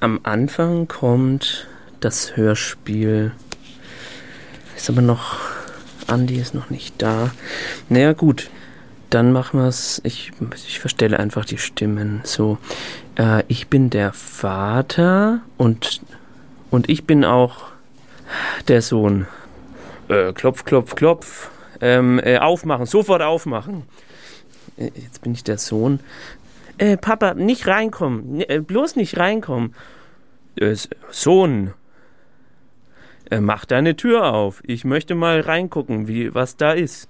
Am Anfang kommt das Hörspiel. Ist aber noch. Andi ist noch nicht da. Naja, gut. Dann machen wir es. Ich, ich verstelle einfach die Stimmen. So. Äh, ich bin der Vater und, und ich bin auch der Sohn. Äh, klopf, klopf, klopf. Ähm, äh, aufmachen, sofort aufmachen. Äh, jetzt bin ich der Sohn. Äh, Papa, nicht reinkommen. Äh, bloß nicht reinkommen. Äh, Sohn, äh, mach deine Tür auf. Ich möchte mal reingucken, wie, was da ist.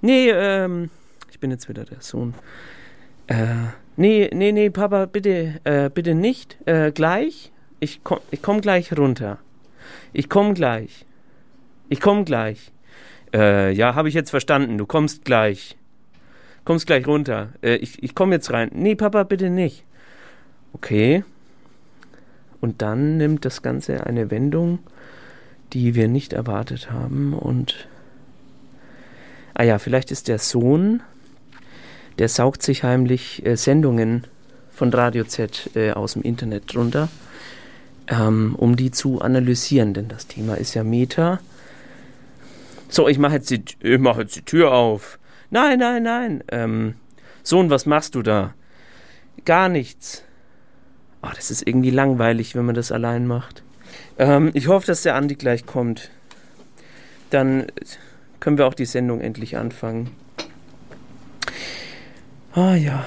Nee, ähm, ich bin jetzt wieder der Sohn. Äh, nee, nee, nee, Papa, bitte, äh, bitte nicht. Äh, gleich. Ich komm, ich komm gleich runter. Ich komm gleich. Ich komm gleich. Äh, ja, habe ich jetzt verstanden. Du kommst gleich. Kommst gleich runter. Äh, ich ich komme jetzt rein. Nee, Papa, bitte nicht. Okay. Und dann nimmt das Ganze eine Wendung, die wir nicht erwartet haben. Und. Ah ja, vielleicht ist der Sohn, der saugt sich heimlich äh, Sendungen von Radio Z äh, aus dem Internet drunter, ähm, um die zu analysieren, denn das Thema ist ja Meta. So, ich mache jetzt, mach jetzt die Tür auf. Nein, nein, nein. Ähm, Sohn, was machst du da? Gar nichts. Oh, das ist irgendwie langweilig, wenn man das allein macht. Ähm, ich hoffe, dass der Andi gleich kommt. Dann können wir auch die Sendung endlich anfangen. Ah ja.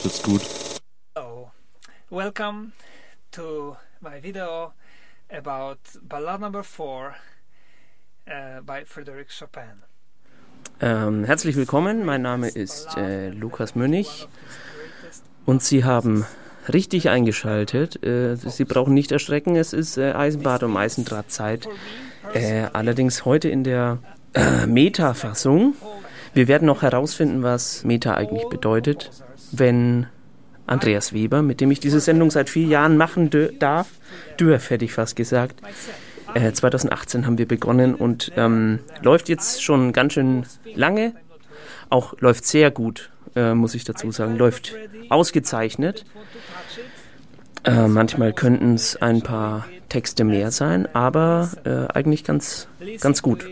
Vielleicht wird's gut. Hello, welcome to my video about Ballad Number 4 uh, by Frédéric Chopin. Ähm, herzlich willkommen, mein Name ist äh, Lukas Münnig und Sie haben richtig eingeschaltet. Äh, Sie brauchen nicht erschrecken, es ist äh, Eisenbad und Eisendrahtzeit. Äh, allerdings heute in der äh, Meta-Fassung. Wir werden noch herausfinden, was Meta eigentlich bedeutet, wenn Andreas Weber, mit dem ich diese Sendung seit vier Jahren machen darf, dürf, hätte ich fast gesagt, äh, 2018 haben wir begonnen und ähm, läuft jetzt schon ganz schön lange. Auch läuft sehr gut, äh, muss ich dazu sagen. Läuft ausgezeichnet. Äh, manchmal könnten es ein paar Texte mehr sein, aber äh, eigentlich ganz, ganz gut.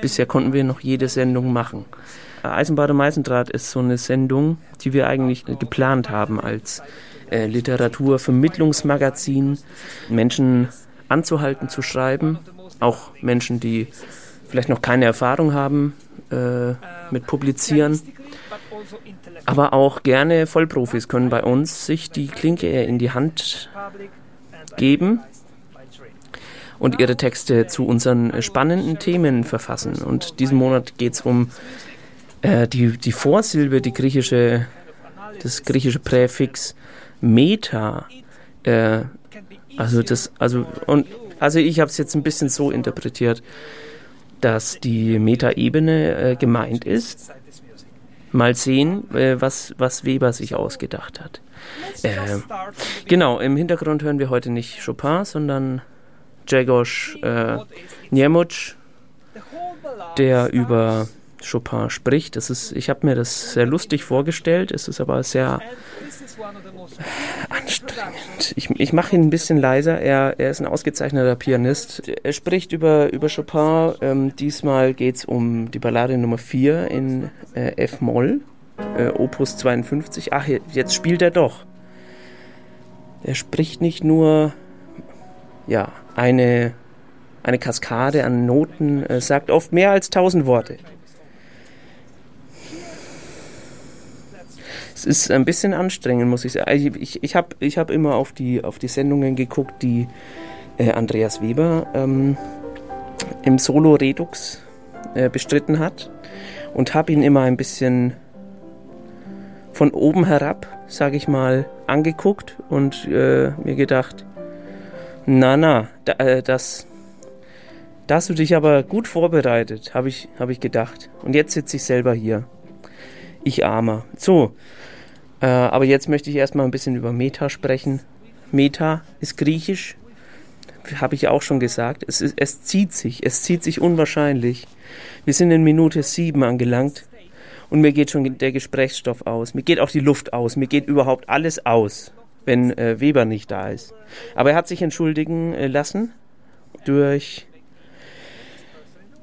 Bisher konnten wir noch jede Sendung machen. Eisenbahn und Meisendraht ist so eine Sendung, die wir eigentlich geplant haben als äh, Literaturvermittlungsmagazin, Menschen anzuhalten zu schreiben, auch Menschen, die vielleicht noch keine Erfahrung haben äh, mit Publizieren, aber auch gerne Vollprofis können bei uns sich die Klinke in die Hand geben und ihre Texte zu unseren spannenden Themen verfassen. Und diesen Monat geht es um äh, die, die Vorsilbe, die griechische, das griechische Präfix Meta. Äh, also das, also und also ich habe es jetzt ein bisschen so interpretiert, dass die Meta-Ebene äh, gemeint ist. Mal sehen, äh, was, was Weber sich ausgedacht hat. Äh, genau, im Hintergrund hören wir heute nicht Chopin, sondern Grzegorz äh, Niemuc, der über Chopin spricht. Das ist, ich habe mir das sehr lustig vorgestellt, es ist aber sehr anstrengend. Ich, ich mache ihn ein bisschen leiser. Er, er ist ein ausgezeichneter Pianist. Er spricht über, über Chopin. Ähm, diesmal geht es um die Ballade Nummer 4 in äh, F-Moll, äh, Opus 52. Ach, jetzt spielt er doch. Er spricht nicht nur ja, eine, eine Kaskade an Noten, äh, sagt oft mehr als tausend Worte. Es ist ein bisschen anstrengend, muss ich sagen. Also ich, ich, ich habe ich hab immer auf die, auf die Sendungen geguckt, die äh, Andreas Weber ähm, im Solo Redux äh, bestritten hat und habe ihn immer ein bisschen von oben herab, sage ich mal, angeguckt und äh, mir gedacht, na na, da, äh, das, da hast du dich aber gut vorbereitet, habe ich, hab ich gedacht. Und jetzt sitze ich selber hier. Ich armer. So, äh, aber jetzt möchte ich erstmal ein bisschen über Meta sprechen. Meta ist griechisch, habe ich auch schon gesagt. Es, ist, es zieht sich, es zieht sich unwahrscheinlich. Wir sind in Minute 7 angelangt und mir geht schon der Gesprächsstoff aus. Mir geht auch die Luft aus. Mir geht überhaupt alles aus, wenn äh, Weber nicht da ist. Aber er hat sich entschuldigen äh, lassen durch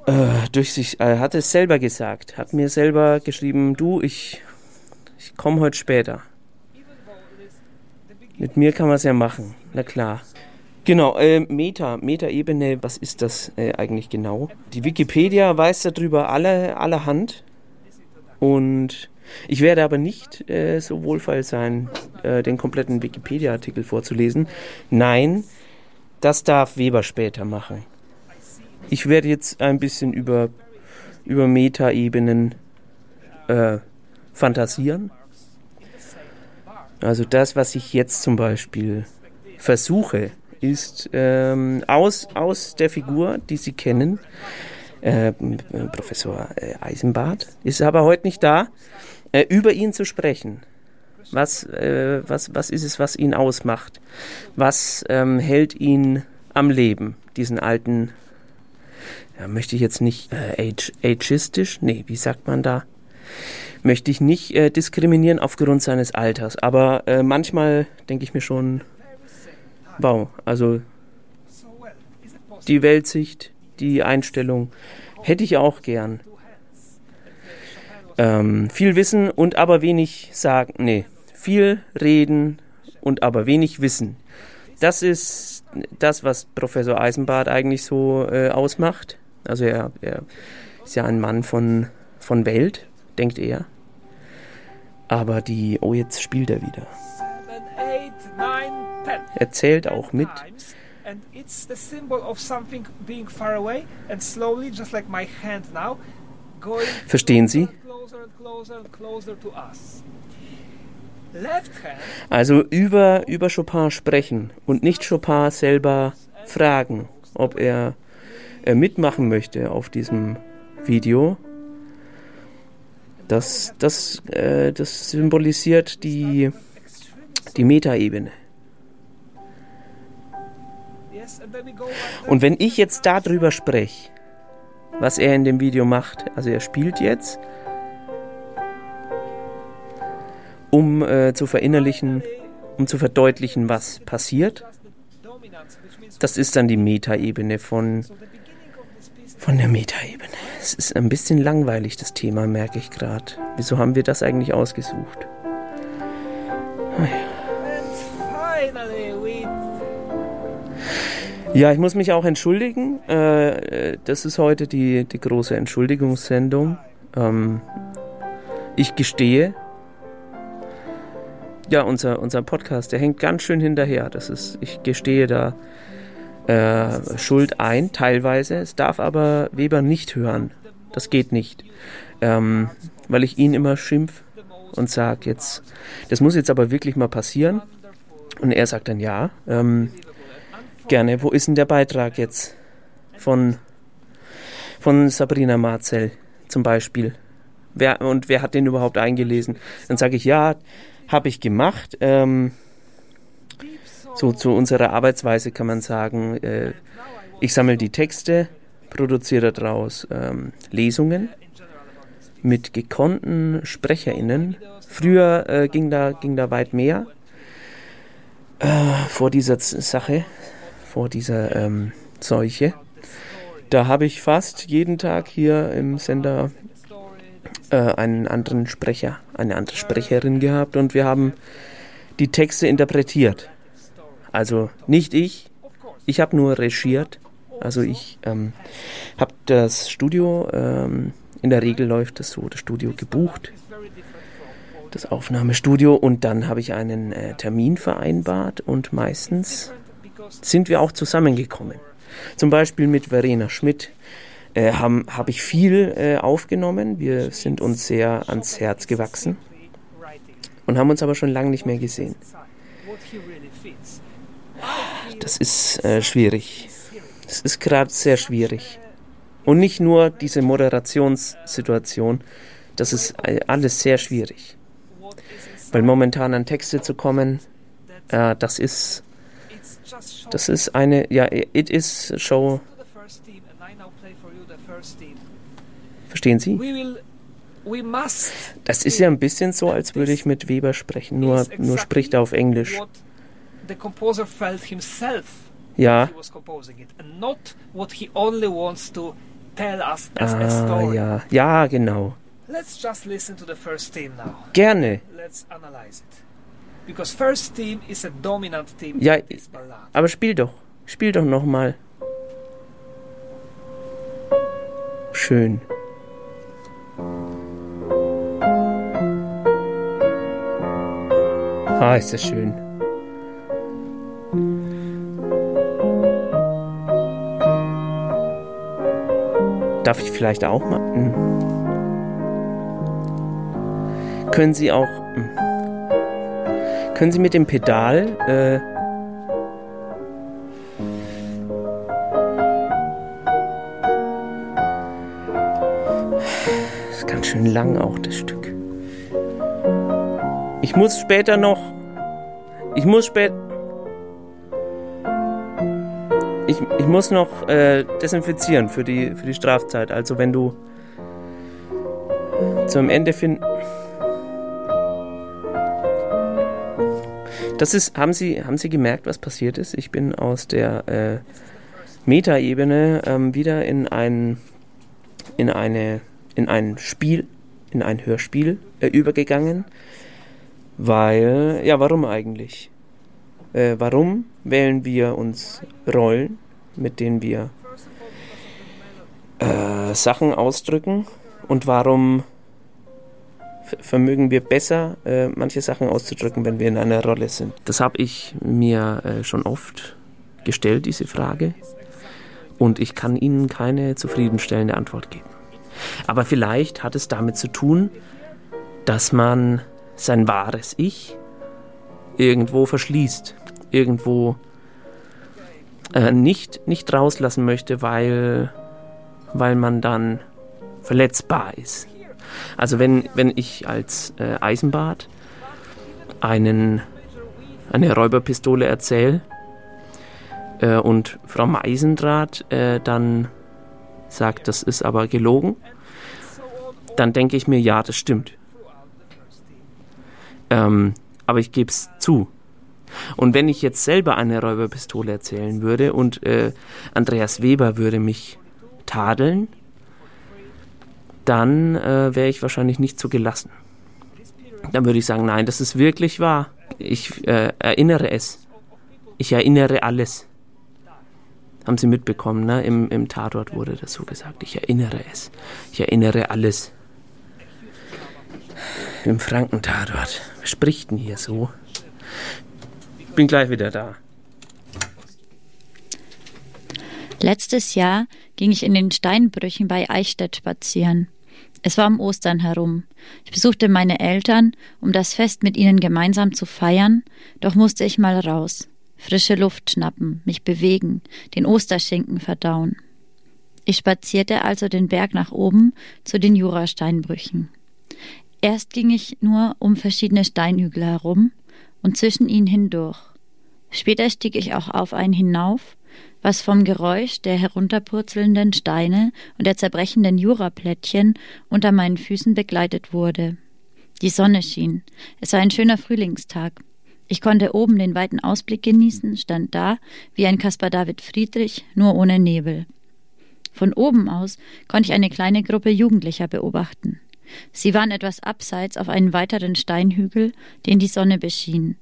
äh, durch sich, er hat es selber gesagt, hat mir selber geschrieben, du, ich ich komme heute später. Mit mir kann man es ja machen, na klar. Genau, äh, Meta, Meta-Ebene, was ist das äh, eigentlich genau? Die Wikipedia weiß darüber alle, allerhand. Und ich werde aber nicht äh, so wohlfeil sein, äh, den kompletten Wikipedia-Artikel vorzulesen. Nein, das darf Weber später machen. Ich werde jetzt ein bisschen über, über Meta-Ebenen äh, fantasieren. Also das, was ich jetzt zum Beispiel versuche, ist ähm, aus, aus der Figur, die Sie kennen, äh, Professor äh, Eisenbart, ist aber heute nicht da, äh, über ihn zu sprechen. Was, äh, was, was ist es, was ihn ausmacht? Was ähm, hält ihn am Leben, diesen alten, ja, möchte ich jetzt nicht äh, age, ageistisch, nee, wie sagt man da? Möchte ich nicht äh, diskriminieren aufgrund seines Alters. Aber äh, manchmal denke ich mir schon, wow, also die Weltsicht, die Einstellung hätte ich auch gern. Ähm, viel wissen und aber wenig sagen. Nee, viel reden und aber wenig wissen. Das ist das, was Professor Eisenbart eigentlich so äh, ausmacht. Also er, er ist ja ein Mann von, von Welt, denkt er. Aber die, oh, jetzt spielt er wieder. Er zählt auch mit. And it's the symbol of something being far away and slowly, just like my hand now, going Verstehen Sie? Also über, über Chopin sprechen und nicht Chopin selber fragen, ob er, er mitmachen möchte auf diesem Video, das, das, äh, das symbolisiert die, die Metaebene. Und wenn ich jetzt darüber spreche, was er in dem Video macht, also er spielt jetzt, um äh, zu verinnerlichen, um zu verdeutlichen, was passiert, das ist dann die Metaebene von, von der Metaebene. Es ist ein bisschen langweilig, das Thema, merke ich gerade. Wieso haben wir das eigentlich ausgesucht? Oh ja. ich muss mich auch entschuldigen. Äh, das ist heute die, die große Entschuldigungssendung. Ähm, ich gestehe, ja, unser, unser Podcast, der hängt ganz schön hinterher. Das ist, ich gestehe da äh, Schuld ein, teilweise. Es darf aber Weber nicht hören. Das geht nicht. Ähm, weil ich ihn immer schimpf und sage jetzt, das muss jetzt aber wirklich mal passieren. Und er sagt dann ja. Ähm, gerne, wo ist denn der Beitrag jetzt von, von Sabrina Marcel zum Beispiel? Wer, und wer hat den überhaupt eingelesen? Dann sage ich, ja, habe ich gemacht. Ähm, so zu unserer Arbeitsweise kann man sagen, äh, ich sammle die Texte, produziere daraus ähm, Lesungen mit gekonnten SprecherInnen. Früher äh, ging, da, ging da weit mehr. äh, vor dieser Z- Sache, vor dieser ähm, Seuche. Da habe ich fast jeden Tag hier im Sender äh, einen anderen Sprecher, eine andere Sprecherin gehabt und wir haben die Texte interpretiert. Also nicht ich, ich habe nur regiert. Also ich ähm, habe das Studio, ähm, in der Regel läuft das so, das Studio gebucht, das Aufnahmestudio und dann habe ich einen äh, Termin vereinbart und meistens sind wir auch zusammengekommen. Zum Beispiel mit Verena Schmidt äh, habe hab ich viel äh, aufgenommen. Wir sind uns sehr ans Herz gewachsen und haben uns aber schon lange nicht mehr gesehen. Das ist äh, schwierig. Es ist gerade sehr schwierig. Und nicht nur diese Moderationssituation, das ist äh, alles sehr schwierig. Weil momentan an Texte zu kommen, äh, das ist, das ist eine, ja, it is show. Verstehen Sie? Das ist ja ein bisschen so, als würde ich mit Weber sprechen, nur, nur spricht er auf Englisch. The composer felt himself Ja. he was composing it, and not what he only wants to tell us as a Ah, story. ja. Ja, genau. Let's just listen to the first theme now. Gerne. Let's analyze it. Because first theme is a dominant theme Ja, in this ballad. aber spiel doch. Spiel doch nochmal. Schön. Ah, ist das schön. Darf ich vielleicht auch mal? Hm. Können Sie auch. Hm. Können Sie mit dem Pedal. Äh, ist ganz schön lang auch, das Stück. Ich muss später noch. Ich muss später. Ich, ich muss noch äh, desinfizieren für die, für die Strafzeit. Also wenn du zum Ende finden. Das ist, haben Sie, haben Sie gemerkt, was passiert ist? Ich bin aus der äh, Metaebene ähm, wieder in ein, in eine, in ein Spiel, in ein Hörspiel äh, übergegangen. Weil, ja, warum eigentlich? Äh, warum wählen wir uns Rollen, mit denen wir äh, Sachen ausdrücken? Und warum vermögen wir besser, äh, manche Sachen auszudrücken, wenn wir in einer Rolle sind? Das habe ich mir äh, schon oft gestellt, diese Frage. Und ich kann Ihnen keine zufriedenstellende Antwort geben. Aber vielleicht hat es damit zu tun, dass man sein wahres Ich irgendwo verschließt, irgendwo äh, nicht, nicht rauslassen möchte, weil, weil man dann verletzbar ist. Also wenn, wenn ich als äh, Eisenbart einen, eine Räuberpistole erzähle äh, und Frau Meisendraht äh, dann sagt, das ist aber gelogen, dann denke ich mir, ja, das stimmt. Ähm, aber ich gebe es zu. Und wenn ich jetzt selber eine Räuberpistole erzählen würde und äh, Andreas Weber würde mich tadeln, dann äh, wäre ich wahrscheinlich nicht so gelassen. Dann würde ich sagen, nein, das ist wirklich wahr. Ich äh, erinnere es. Ich erinnere alles. Haben Sie mitbekommen, ne? Im, Im Tatort wurde das so gesagt. Ich erinnere es. Ich erinnere alles. Im Frankentatort. Wer spricht denn hier so? Bin gleich wieder da. Letztes Jahr ging ich in den Steinbrüchen bei Eichstätt spazieren. Es war um Ostern herum. Ich besuchte meine Eltern, um das Fest mit ihnen gemeinsam zu feiern, doch musste ich mal raus. Frische Luft schnappen, mich bewegen, den Osterschinken verdauen. Ich spazierte also den Berg nach oben zu den Jurasteinbrüchen. Erst ging ich nur um verschiedene Steinhügel herum und zwischen ihnen hindurch. Später stieg ich auch auf einen hinauf, was vom Geräusch der herunterpurzelnden Steine und der zerbrechenden Juraplättchen unter meinen Füßen begleitet wurde. Die Sonne schien. Es war ein schöner Frühlingstag. Ich konnte oben den weiten Ausblick genießen, stand da wie ein Caspar David Friedrich, nur ohne Nebel. Von oben aus konnte ich eine kleine Gruppe Jugendlicher beobachten. Sie waren etwas abseits auf einen weiteren Steinhügel, den die Sonne beschien.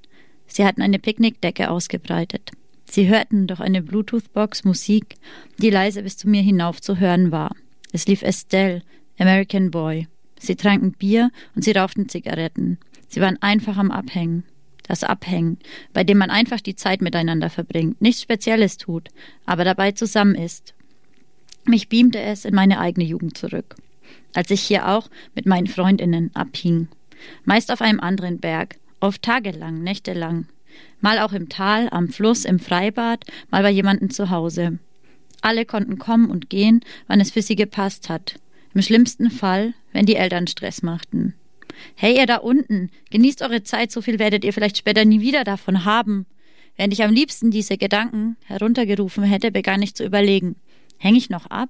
Sie hatten eine Picknickdecke ausgebreitet. Sie hörten durch eine Bluetooth-Box Musik, die leise bis zu mir hinauf zu hören war. Es lief Estelle, American Boy. Sie tranken Bier und sie rauchten Zigaretten. Sie waren einfach am Abhängen. Das Abhängen, bei dem man einfach die Zeit miteinander verbringt, nichts Spezielles tut, aber dabei zusammen ist. Mich beamte es in meine eigene Jugend zurück, als ich hier auch mit meinen Freundinnen abhing. Meist auf einem anderen Berg, oft tagelang, nächtelang. Mal auch im Tal, am Fluss, im Freibad, mal bei jemandem zu Hause. Alle konnten kommen und gehen, wann es für sie gepasst hat. Im schlimmsten Fall, wenn die Eltern Stress machten. Hey, ihr da unten, genießt eure Zeit, so viel werdet ihr vielleicht später nie wieder davon haben. Während ich am liebsten diese Gedanken heruntergerufen hätte, begann ich zu überlegen. Hänge ich noch ab?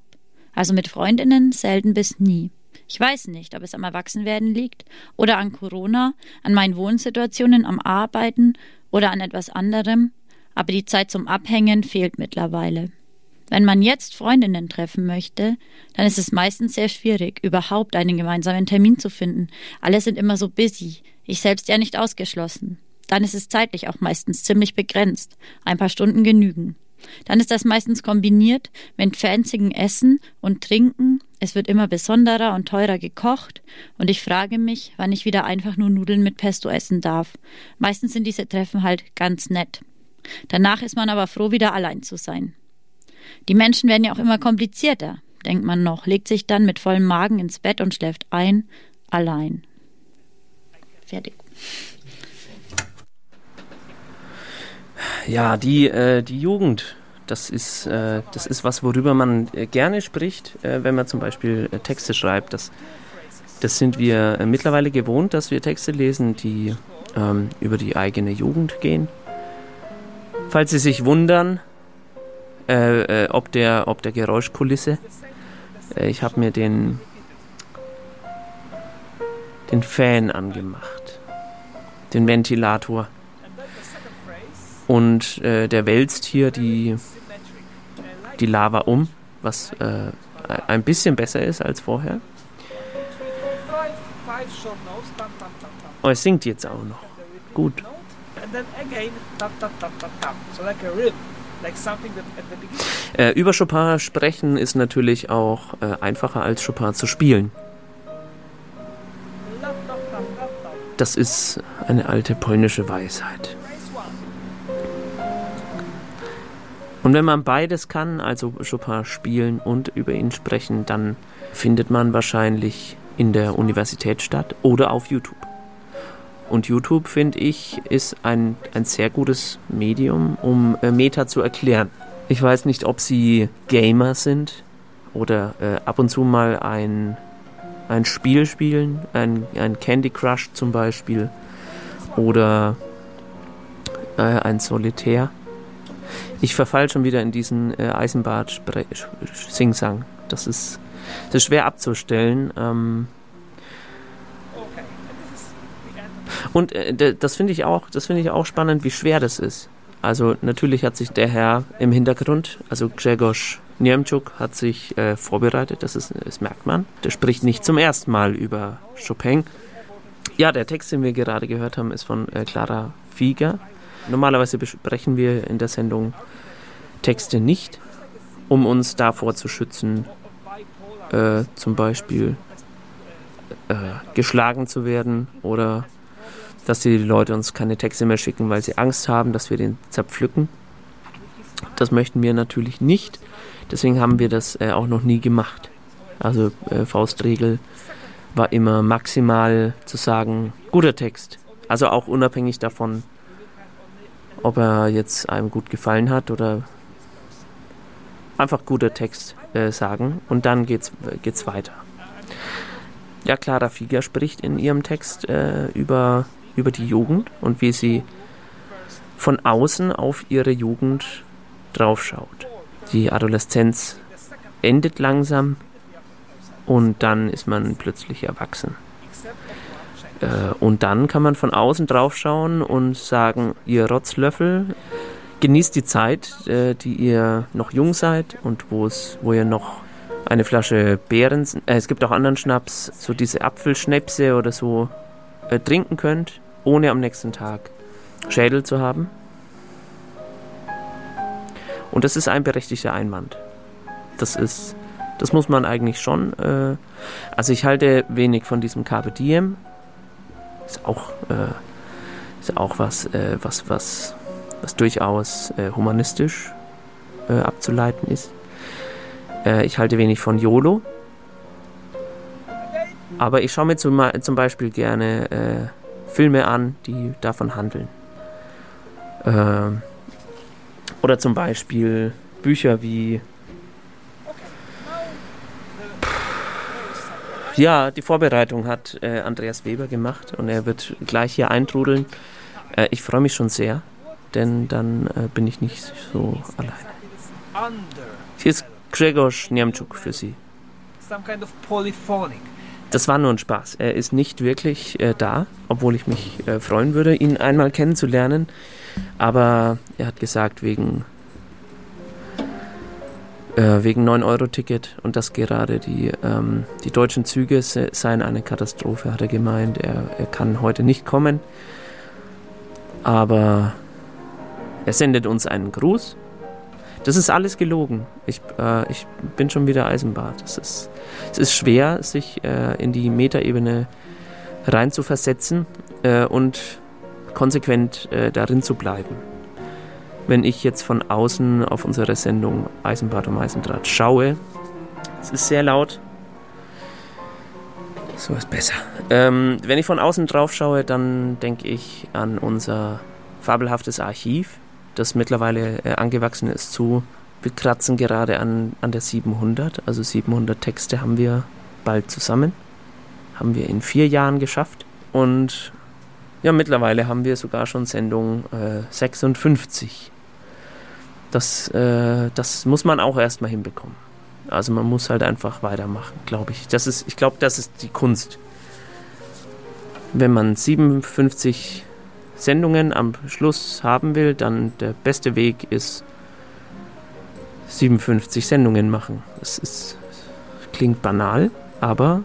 Also mit Freundinnen selten bis nie. Ich weiß nicht, ob es am Erwachsenwerden liegt oder an Corona, an meinen Wohnsituationen, am Arbeiten oder an etwas anderem, aber die Zeit zum Abhängen fehlt mittlerweile. Wenn man jetzt Freundinnen treffen möchte, dann ist es meistens sehr schwierig, überhaupt einen gemeinsamen Termin zu finden. Alle sind immer so busy, ich selbst ja nicht ausgeschlossen. Dann ist es zeitlich auch meistens ziemlich begrenzt. Ein paar Stunden genügen. Dann ist das meistens kombiniert mit fanzigen Essen und Trinken. Es wird immer besonderer und teurer gekocht und ich frage mich, wann ich wieder einfach nur Nudeln mit Pesto essen darf. Meistens sind diese Treffen halt ganz nett. Danach ist man aber froh, wieder allein zu sein. Die Menschen werden ja auch immer komplizierter, denkt man noch, legt sich dann mit vollem Magen ins Bett und schläft ein, allein. Fertig. Ja, die, äh, die Jugend, das ist, äh, das ist was, worüber man äh, gerne spricht, äh, wenn man zum Beispiel äh, Texte schreibt. Das, das sind wir äh, mittlerweile gewohnt, dass wir Texte lesen, die ähm, über die eigene Jugend gehen. Falls Sie sich wundern, ob, der, ob der Geräuschkulisse, ich habe mir den, den Fan angemacht, den Ventilator. Und äh, der wälzt hier die, die Lava um, was äh, ein bisschen besser ist als vorher. Oh, es singt jetzt auch noch. Gut. Äh, über Chopin sprechen ist natürlich auch äh, einfacher als Chopin zu spielen. Das ist eine alte polnische Weisheit. Und wenn man beides kann, also Chopin spielen und über ihn sprechen, dann findet man wahrscheinlich in der Universität statt oder auf YouTube. Und YouTube, finde ich, ist ein, ein sehr gutes Medium, um äh, Meta zu erklären. Ich weiß nicht, ob sie Gamer sind oder äh, ab und zu mal ein, ein Spiel spielen, ein, ein Candy Crush zum Beispiel oder äh, ein Solitär. Ich verfall schon wieder in diesen äh, Eisenbad-Singsang. Das ist, das ist schwer abzustellen. Ähm und äh, das finde ich auch, das finde ich auch spannend, wie schwer das ist. Also natürlich hat sich der Herr im Hintergrund, also Grzegorz Niemczuk hat sich äh, vorbereitet, das, ist, das merkt man. Der spricht nicht zum ersten Mal über Chopin. Ja, der Text, den wir gerade gehört haben, ist von äh, Clara Fieger. Normalerweise besprechen wir in der Sendung Texte nicht, um uns davor zu schützen, äh, zum Beispiel äh, geschlagen zu werden oder dass die Leute uns keine Texte mehr schicken, weil sie Angst haben, dass wir den zerpflücken. Das möchten wir natürlich nicht. Deswegen haben wir das äh, auch noch nie gemacht. Also äh, Faustregel war immer maximal zu sagen, guter Text. Also auch unabhängig davon, ob er jetzt einem gut gefallen hat oder einfach guter Text äh, sagen und dann geht's, geht's weiter. Ja, Clara Fieger spricht in ihrem Text äh, über, über die Jugend und wie sie von außen auf ihre Jugend draufschaut. Die Adoleszenz endet langsam und dann ist man plötzlich erwachsen. Äh, und dann kann man von außen drauf schauen und sagen, ihr Rotzlöffel, genießt die Zeit, äh, die ihr noch jung seid und wo es, wo ihr noch eine Flasche Beeren, äh, es gibt auch anderen Schnaps, so diese Apfelschnäpse oder so äh, trinken könnt, ohne am nächsten Tag Schädel zu haben. Und das ist ein berechtigter Einwand. Das ist, das muss man eigentlich schon. Äh, also ich halte wenig von diesem Carpe Diem. Ist auch, äh, ist auch was, äh, was, was, was durchaus äh, humanistisch äh, abzuleiten ist. Äh, ich halte wenig von YOLO. Aber ich schaue mir zum, zum Beispiel gerne Filme an, die davon handeln. Ähm, oder zum Beispiel Bücher wie Ja, die Vorbereitung hat äh, Andreas Weber gemacht und er wird gleich hier eintrudeln. Äh, ich freue mich schon sehr, denn dann äh, bin ich nicht so alleine. Hier ist Gregor Niemczuk für Sie. Das war nur ein Spaß. Er ist nicht wirklich äh, da, obwohl ich mich äh, freuen würde, ihn einmal kennenzulernen. Aber er hat gesagt, wegen äh, wegen 9-Euro-Ticket und dass gerade die, ähm, die deutschen Züge seien eine Katastrophe, hat er gemeint. Er, er kann heute nicht kommen, aber er sendet uns einen Gruß. Das ist alles gelogen. Ich, äh, ich bin schon wieder Eisenbart. Es ist, es ist schwer, sich äh, in die Metaebene rein zu versetzen äh, und konsequent äh, darin zu bleiben wenn ich jetzt von außen auf unsere Sendung Eisenbad um Eisendraht schaue. Es ist sehr laut. So ist besser. Ähm, wenn ich von außen drauf schaue, dann denke ich an unser fabelhaftes Archiv, das mittlerweile äh, angewachsen ist zu. Wir kratzen gerade an, an der 700, also 700 Texte haben wir bald zusammen. Haben wir in vier Jahren geschafft. Und ja, mittlerweile haben wir sogar schon Sendung äh, 56 das, äh, das muss man auch erstmal hinbekommen. Also man muss halt einfach weitermachen, glaube ich. Das ist, ich glaube, das ist die Kunst. Wenn man 57 Sendungen am Schluss haben will, dann der beste Weg ist 57 Sendungen machen. Das ist, klingt banal, aber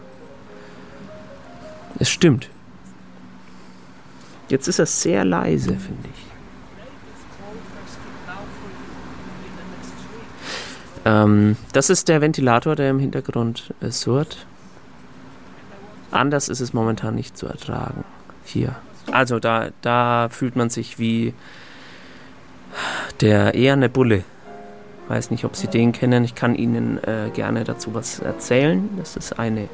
es stimmt. Jetzt ist er sehr leise, finde ich. Ähm, das ist der Ventilator, der im Hintergrund äh, surrt. Anders ist es momentan nicht zu ertragen. Hier. Also da, da fühlt man sich wie der eherne Bulle. Weiß nicht, ob Sie den kennen. Ich kann Ihnen äh, gerne dazu was erzählen. Das ist eine,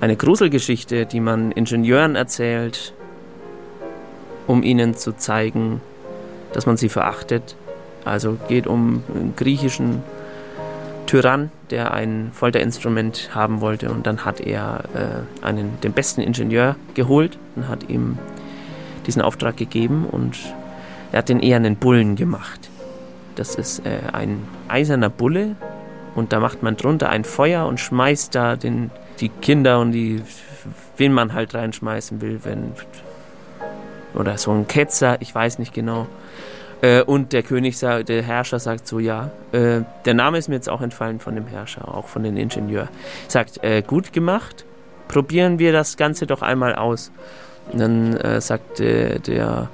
eine Gruselgeschichte, die man Ingenieuren erzählt, um ihnen zu zeigen, dass man sie verachtet. Also geht um einen griechischen Tyrann, der ein Folterinstrument haben wollte und dann hat er äh, einen, den besten Ingenieur geholt und hat ihm diesen Auftrag gegeben und er hat den eher einen Bullen gemacht. Das ist äh, ein eiserner Bulle und da macht man drunter ein Feuer und schmeißt da den, die Kinder und die, wen man halt reinschmeißen will, wenn oder so ein Ketzer, ich weiß nicht genau. Äh, und der König der Herrscher sagt so, ja, äh, der Name ist mir jetzt auch entfallen von dem Herrscher, auch von dem Ingenieur. Sagt, äh, gut gemacht, probieren wir das Ganze doch einmal aus. Und dann äh, sagt der,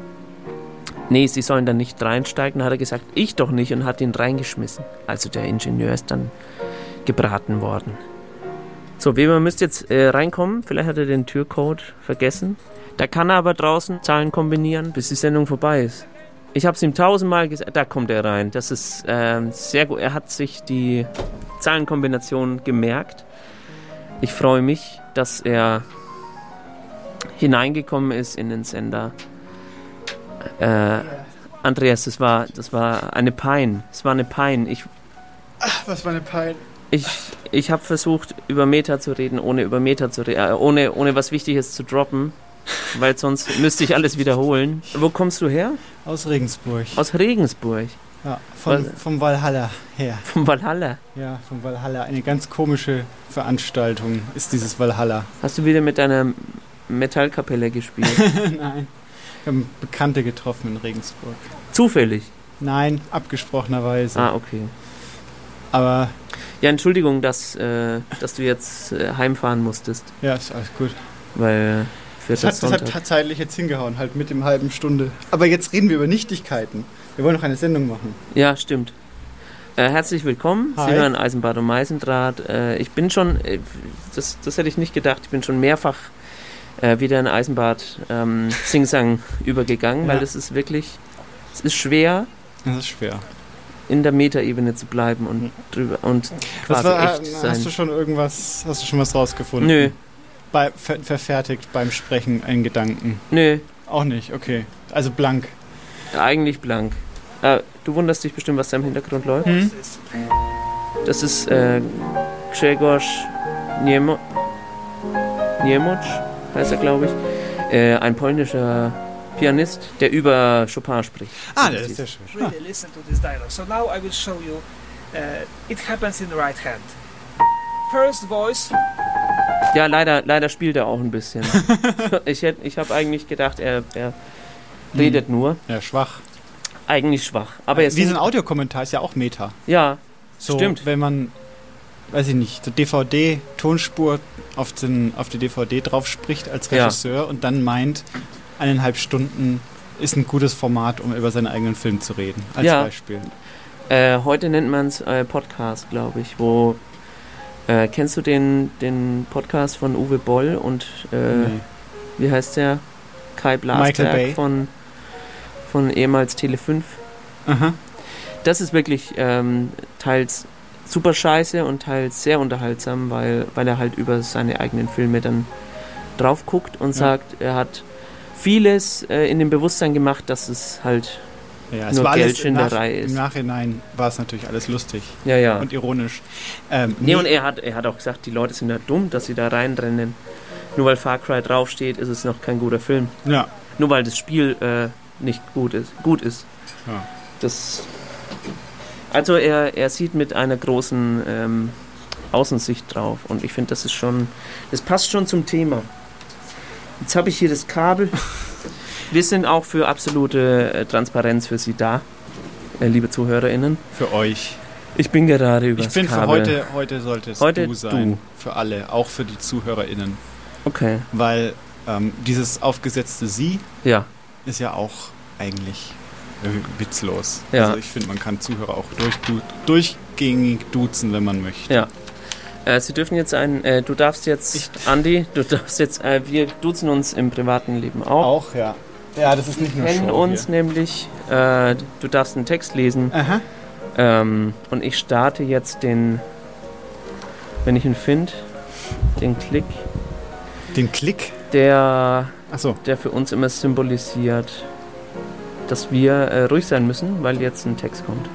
nee, sie sollen da nicht reinsteigen. Hat er gesagt, ich doch nicht und hat ihn reingeschmissen. Also der Ingenieur ist dann gebraten worden. So, Weber müsste jetzt äh, reinkommen. Vielleicht hat er den Türcode vergessen. Da kann er aber draußen Zahlen kombinieren, bis die Sendung vorbei ist. Ich habe es ihm tausendmal gesagt, da kommt er rein. Das ist ähm, sehr gut. Er hat sich die Zahlenkombination gemerkt. Ich freue mich, dass er hineingekommen ist in den Sender. Äh, Andreas, das war, das war eine Pein. Es war eine Pein. Ich, Ach, was war eine Pein? Ich, ich habe versucht, über Meta zu reden, ohne über Meta zu reden, äh, ohne, ohne was Wichtiges zu droppen weil sonst müsste ich alles wiederholen. Wo kommst du her? Aus Regensburg. Aus Regensburg? Ja, von, vom Valhalla her. Vom Valhalla? Ja, vom Valhalla. Eine ganz komische Veranstaltung ist dieses Valhalla. Hast du wieder mit deiner Metallkapelle gespielt? Nein. Wir haben Bekannte getroffen in Regensburg. Zufällig? Nein, abgesprochenerweise. Ah, okay. Aber. Ja, Entschuldigung, dass, äh, dass du jetzt äh, heimfahren musstest. Ja, ist alles gut. Weil für das, hat, das hat zeitlich jetzt hingehauen, halt mit dem halben Stunde. Aber jetzt reden wir über Nichtigkeiten. Wir wollen noch eine Sendung machen. Ja, stimmt. Äh, herzlich willkommen. Hi. Sie hören Eisenbad und Meißendraht. Äh, ich bin schon, äh, das, das hätte ich nicht gedacht, ich bin schon mehrfach äh, wieder in Eisenbad ähm, Singsang übergegangen, Ja. weil das ist wirklich, es ist schwer, Das ist schwer. in der Metaebene zu bleiben und drüber und quasi war, echt sein. hast du schon irgendwas, hast du schon was rausgefunden? Nö. Bei, ver, verfertigt beim Sprechen einen Gedanken? Nö. Auch nicht, okay. Also blank. Eigentlich blank. Äh, du wunderst dich bestimmt, was da im Hintergrund läuft. Hm? Das ist äh, Grzegorz Niemo Niemocz, heißt er, glaube ich. Äh, ein polnischer Pianist, der über Chopin spricht. Ah, das ist ja schön. Really listen to this dialogue. So now I will show you. Uh, it happens in the right hand. First voice. Ja, leider, leider spielt er auch ein bisschen. ich hätt- ich habe eigentlich gedacht, er, er redet nur. Ja, schwach. Eigentlich schwach. Aber er Wie so ein Audiokommentar ist ja auch Meta. Ja, So, stimmt. wenn man, weiß ich nicht, so DVD-Tonspur auf, den, auf die DVD drauf spricht als Ja. Regisseur und dann meint, eineinhalb Stunden ist ein gutes Format, um über seinen eigenen Film zu reden. Als Ja. Beispiel. Äh, heute nennt man es äh, Podcast, glaube ich, wo äh, kennst du den, den Podcast von Uwe Boll und äh, Nee. wie heißt der? Kai Blasberg von, von ehemals Tele 5. Aha. Das ist wirklich ähm, teils super scheiße und teils sehr unterhaltsam, weil, weil er halt über seine eigenen Filme dann drauf guckt und Ja. sagt, er hat vieles äh, in dem Bewusstsein gemacht, dass es halt Ja, es nur war alles im, Nach Geldschinderei im ist. Nachhinein war es natürlich alles lustig Ja, ja. und ironisch. Ähm, Nee, und er hat, er hat auch gesagt, die Leute sind ja dumm, dass sie da reinrennen. Nur weil Far Cry draufsteht, ist es noch kein guter Film. Ja. Nur weil das Spiel äh, nicht gut ist. Gut ist. Ja. Das. Also er, er sieht mit einer großen ähm, Außensicht drauf und ich finde, das ist schon, das passt schon zum Thema. Jetzt habe ich hier das Kabel. Wir sind auch für absolute äh, Transparenz für Sie da, äh, liebe ZuhörerInnen. Für euch. Ich bin gerade über Ich für Kabel. heute, heute sollte es Heute du sein. du. Für alle, auch für die ZuhörerInnen. Okay. Weil ähm, dieses aufgesetzte Sie Ja. ist ja auch eigentlich äh, witzlos. Ja. Also ich finde, man kann Zuhörer auch durch, du, durchgängig duzen, wenn man möchte. Ja. Äh, Sie dürfen jetzt ein, äh, du darfst jetzt, Andi, du darfst jetzt, äh, wir duzen uns im privaten Leben auch. Auch, ja. Ja, das ist nicht nur Wir kennen Show uns nämlich, äh, du darfst einen Text lesen. Aha. Ähm, und ich starte jetzt den, wenn ich ihn finde, den Klick. Den Klick? Der, Ach so. der für uns immer symbolisiert, dass wir äh, ruhig sein müssen, weil jetzt ein Text kommt.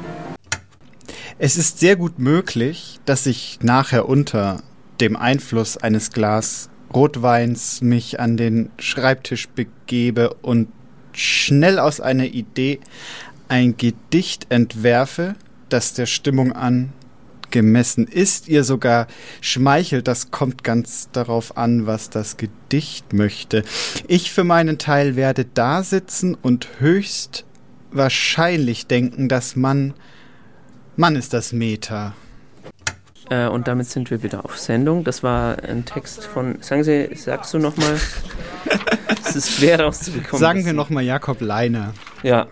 Es ist sehr gut möglich, dass ich nachher unter dem Einfluss eines Glas Rotweins mich an den Schreibtisch begebe und schnell aus einer Idee ein Gedicht entwerfe, das der Stimmung angemessen ist, ihr sogar schmeichelt, das kommt ganz darauf an, was das Gedicht möchte. Ich für meinen Teil werde da sitzen und höchst wahrscheinlich denken, dass man Mann ist das Meta. Äh, und damit sind wir wieder auf Sendung. Das war ein Text von, sagen Sie, sagst du nochmal? es ist schwer rauszubekommen. Sagen wir nochmal Jakob Leiner. Ja,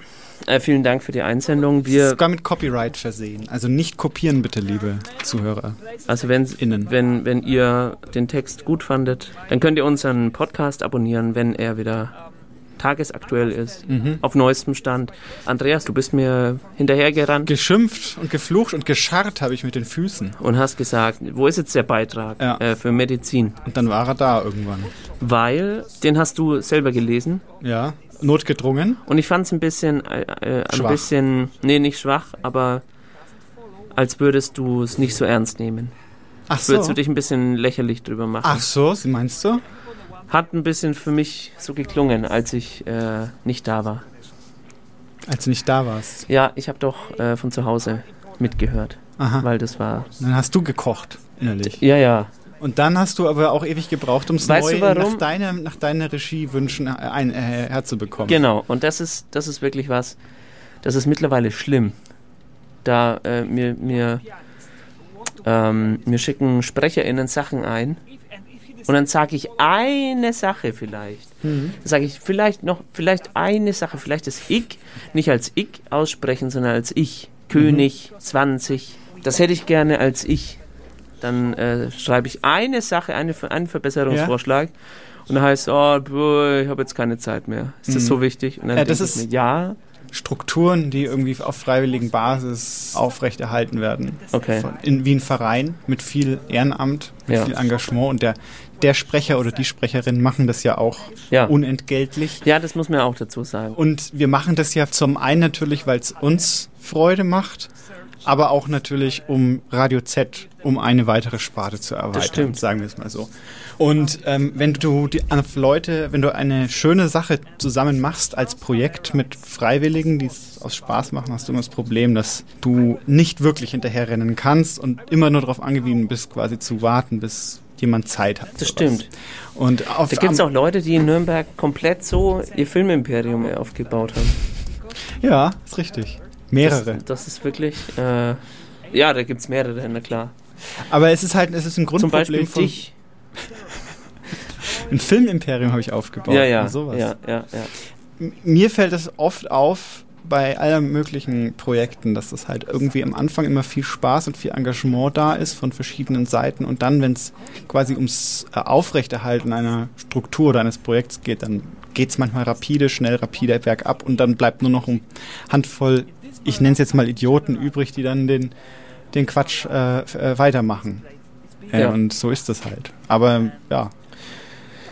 äh, vielen Dank für die Einsendung. Wir, Sogar mit Copyright versehen. Also nicht kopieren bitte, liebe Zuhörer. also wenn, wenn, wenn ihr den Text gut fandet, dann könnt ihr unseren Podcast abonnieren, wenn er wieder tagesaktuell ist, Mhm. auf neuestem Stand. Andreas, du bist mir hinterhergerannt Geschimpft und geflucht und gescharrt habe ich mit den Füßen. und hast gesagt, wo ist jetzt der Beitrag Ja. äh, für Medizin? Und dann war er da irgendwann. Weil, den hast du selber gelesen. Ja, notgedrungen. Und ich fand es ein bisschen, äh, äh, ein Schwach. bisschen, nee, nicht schwach, aber als würdest du es nicht so ernst nehmen. Ach Als würdest so. du dich ein bisschen lächerlich drüber machen. Ach so, sie meinst du? Hat ein bisschen für mich so geklungen, als ich äh, nicht da war. Als du nicht da warst. Ja, ich habe doch äh, von zu Hause mitgehört, Aha. weil das war. Dann hast du gekocht, innerlich. Ja, ja. Und dann hast du aber auch ewig gebraucht, um es neu nach deiner, nach deiner Regiewünschen äh, ein, äh, herzubekommen. Genau, und das ist, das ist wirklich was, das ist mittlerweile schlimm. Da äh, mir, mir, ähm, mir schicken SprecherInnen Sachen ein und dann sage ich eine Sache vielleicht. Mhm. Dann sage ich vielleicht noch, vielleicht eine Sache, vielleicht das Ich nicht als Ich aussprechen, sondern als Ich. König, 20. Das hätte ich gerne als Ich. Dann äh, schreibe ich eine Sache, eine, einen Verbesserungsvorschlag. Und dann heißt oh, boah, ich habe jetzt keine Zeit mehr. Ist das Mhm. so wichtig? Und dann Ja, das ist- mir, ja, Strukturen, die irgendwie auf freiwilligen Basis aufrechterhalten werden. Okay. Von, in, wie ein Verein mit viel Ehrenamt, mit Ja. viel Engagement und der, der Sprecher oder die Sprecherin machen das ja auch Ja. unentgeltlich. ja, das muss man auch dazu sagen. Und wir machen das ja zum einen natürlich, weil es uns Freude macht, aber auch natürlich um Radio Z, um eine weitere Sparte zu erweitern, stimmt. sagen wir es mal so. Und ähm, wenn du die auf Leute, wenn du eine schöne Sache zusammen machst als Projekt mit Freiwilligen, die es aus Spaß machen, hast du immer das Problem, dass du nicht wirklich hinterherrennen kannst und immer nur darauf angewiesen bist, quasi zu warten, bis jemand Zeit hat. Das sowas. stimmt. Und auf Da gibt es auch Leute, die in Nürnberg komplett so ihr Filmimperium aufgebaut haben. Ja, ist richtig. Mehrere. Das, das ist wirklich, äh, ja, da gibt es mehrere, na klar. Aber es ist halt, es ist ein Zum Grundproblem Beispiel von dich. ein Filmimperium habe ich aufgebaut. Ja, ja, sowas. ja, ja, ja. Mir fällt es oft auf bei allen möglichen Projekten, dass das halt irgendwie am Anfang immer viel Spaß und viel Engagement da ist von verschiedenen Seiten und dann, wenn es quasi ums äh, Aufrechterhalten einer Struktur oder eines Projekts geht, dann geht es manchmal rapide, schnell, rapide bergab und dann bleibt nur noch eine Handvoll, ich nenne es jetzt mal Idioten übrig, die dann den, den Quatsch äh, äh, weitermachen. Äh, Ja. Und so ist das halt. Aber ja.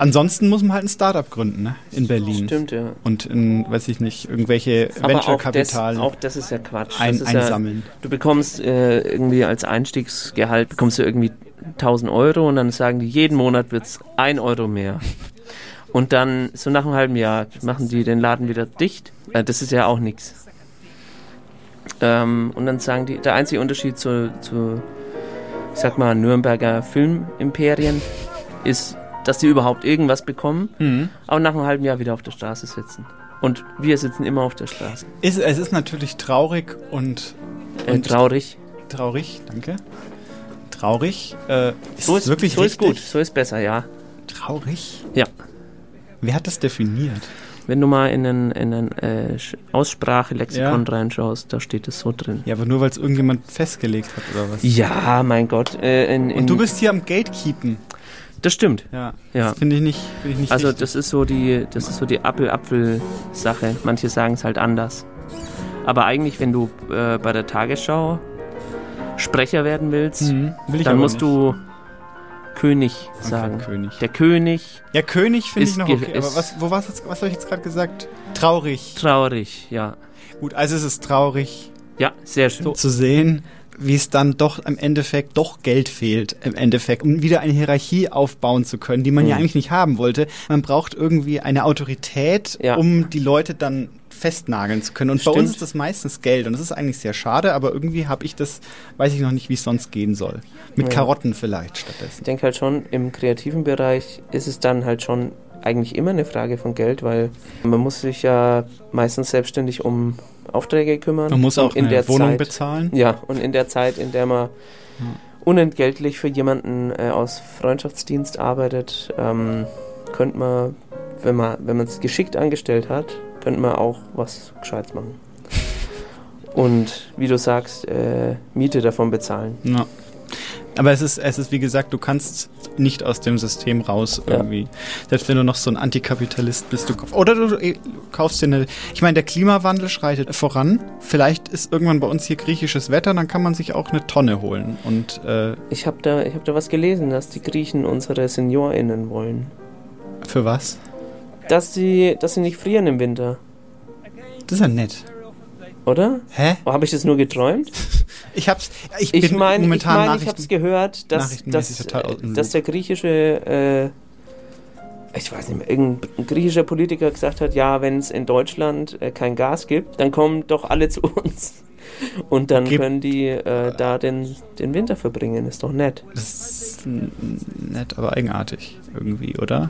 Ansonsten muss man halt ein Startup gründen, ne? In Berlin. Stimmt, ja. Und in, weiß ich nicht, irgendwelche Aber auch das, Venture-Kapital auch das ist ja Quatsch. ein, ist ja, einsammeln. du bekommst äh, irgendwie als Einstiegsgehalt, bekommst du irgendwie 1000 Euro und dann sagen die, jeden Monat wird es 1 Euro mehr. Und dann, so nach einem halben Jahr, machen die den Laden wieder dicht. Äh, das ist ja auch nichts. Ähm, und dann sagen die, der einzige Unterschied zu, zu ich sag mal, Nürnberger Filmimperien ist, dass die überhaupt irgendwas bekommen, Mhm. aber nach einem halben Jahr wieder auf der Straße sitzen. Und wir sitzen immer auf der Straße. Ist, es ist natürlich traurig und, Äh, und traurig. traurig, danke. Traurig. Äh, ist So ist, wirklich so ist gut, so ist besser, ja. Traurig? Ja. Wer hat das definiert? Wenn du mal in ein, in ein äh, Aussprachelexikon Ja. reinschaust, da steht es so drin. Ja, aber nur weil es irgendjemand festgelegt hat oder was? Ja, mein Gott. Äh, in, in, Und du bist hier am Gatekeepen. Das stimmt. Ja. Ja. Das finde ich nicht, finde ich nicht Also richtig. das ist so die, das ist so die Apfel-Apfel-Sache. Manche sagen es halt anders. Aber eigentlich, wenn du äh, bei der Tagesschau Sprecher werden willst, Mhm, will dann musst nicht. du König sagen. König. Der König Ja, König finde ich noch okay. Aber was, wo war's jetzt, was habe ich jetzt gerade gesagt? Traurig. traurig, ja. Gut, also es ist traurig Ja, sehr schön. zu sehen, wie es dann doch im Endeffekt doch Geld fehlt, im Endeffekt, um wieder eine Hierarchie aufbauen zu können, die man ja Mhm. eigentlich nicht haben wollte. Man braucht irgendwie eine Autorität, Ja. um die Leute dann festnageln zu können. Und bei Stimmt. uns ist das meistens Geld und das ist eigentlich sehr schade, aber irgendwie habe ich das, weiß ich noch nicht, wie es sonst gehen soll. Mit Ja. Karotten vielleicht Ich stattdessen. denke halt schon, im kreativen Bereich ist es dann halt schon eigentlich immer eine Frage von Geld, weil man muss sich ja meistens selbstständig um Aufträge kümmern. Man muss auch in der Wohnung Zeit, bezahlen. Ja, und in der Zeit, in der man unentgeltlich für jemanden äh, aus Freundschaftsdienst arbeitet, ähm, könnte man, wenn man wenn man es geschickt angestellt hat, könnte man auch was Gescheites machen. Und wie du sagst, äh, Miete davon bezahlen. Ja. Aber es ist, es ist, wie gesagt, du kannst nicht aus dem System raus Ja. irgendwie. Selbst wenn du noch so ein Antikapitalist bist. Du, oder du eh, kaufst dir eine. Ich meine, der Klimawandel schreitet voran. Vielleicht ist irgendwann bei uns hier griechisches Wetter, dann kann man sich auch eine Tonne holen. Und äh, Ich habe da, ich hab da was gelesen, dass die Griechen unsere SeniorInnen wollen. für was? Dass sie, dass sie nicht frieren im Winter, Das ist ja nett. Oder? Hä? Oh, habe ich das nur geträumt? Ich hab's. Ich, Ich bin meine, ich, momentan ich Nachrichten. habe es gehört, dass, dass, total äh, dass der griechische äh, ich weiß nicht mehr, irgendein griechischer Politiker gesagt hat, ja, wenn es in Deutschland äh, kein Gas gibt, dann kommen doch alle zu uns. Und dann Gibt- können die äh, da den, den Winter verbringen. Ist doch nett. Das ist nett, aber eigenartig irgendwie, oder?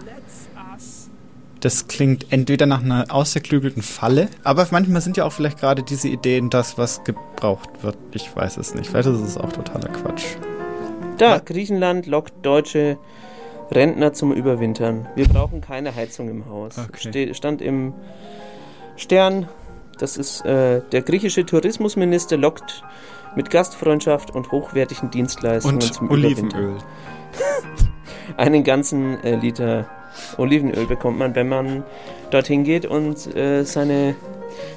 Das klingt entweder nach einer ausgeklügelten Falle, aber manchmal sind ja auch vielleicht gerade diese Ideen das, was gebraucht wird. Ich weiß es nicht. Vielleicht ist es auch totaler Quatsch. Da, Griechenland lockt deutsche Rentner zum Überwintern. Wir brauchen keine Heizung im Haus. Okay. Stand im Stern. Das ist äh, der griechische Tourismusminister lockt mit Gastfreundschaft und hochwertigen Dienstleistungen Und zum Überwintern. Olivenöl. Einen ganzen äh, Liter Olivenöl bekommt man, wenn man dorthin geht und äh, seine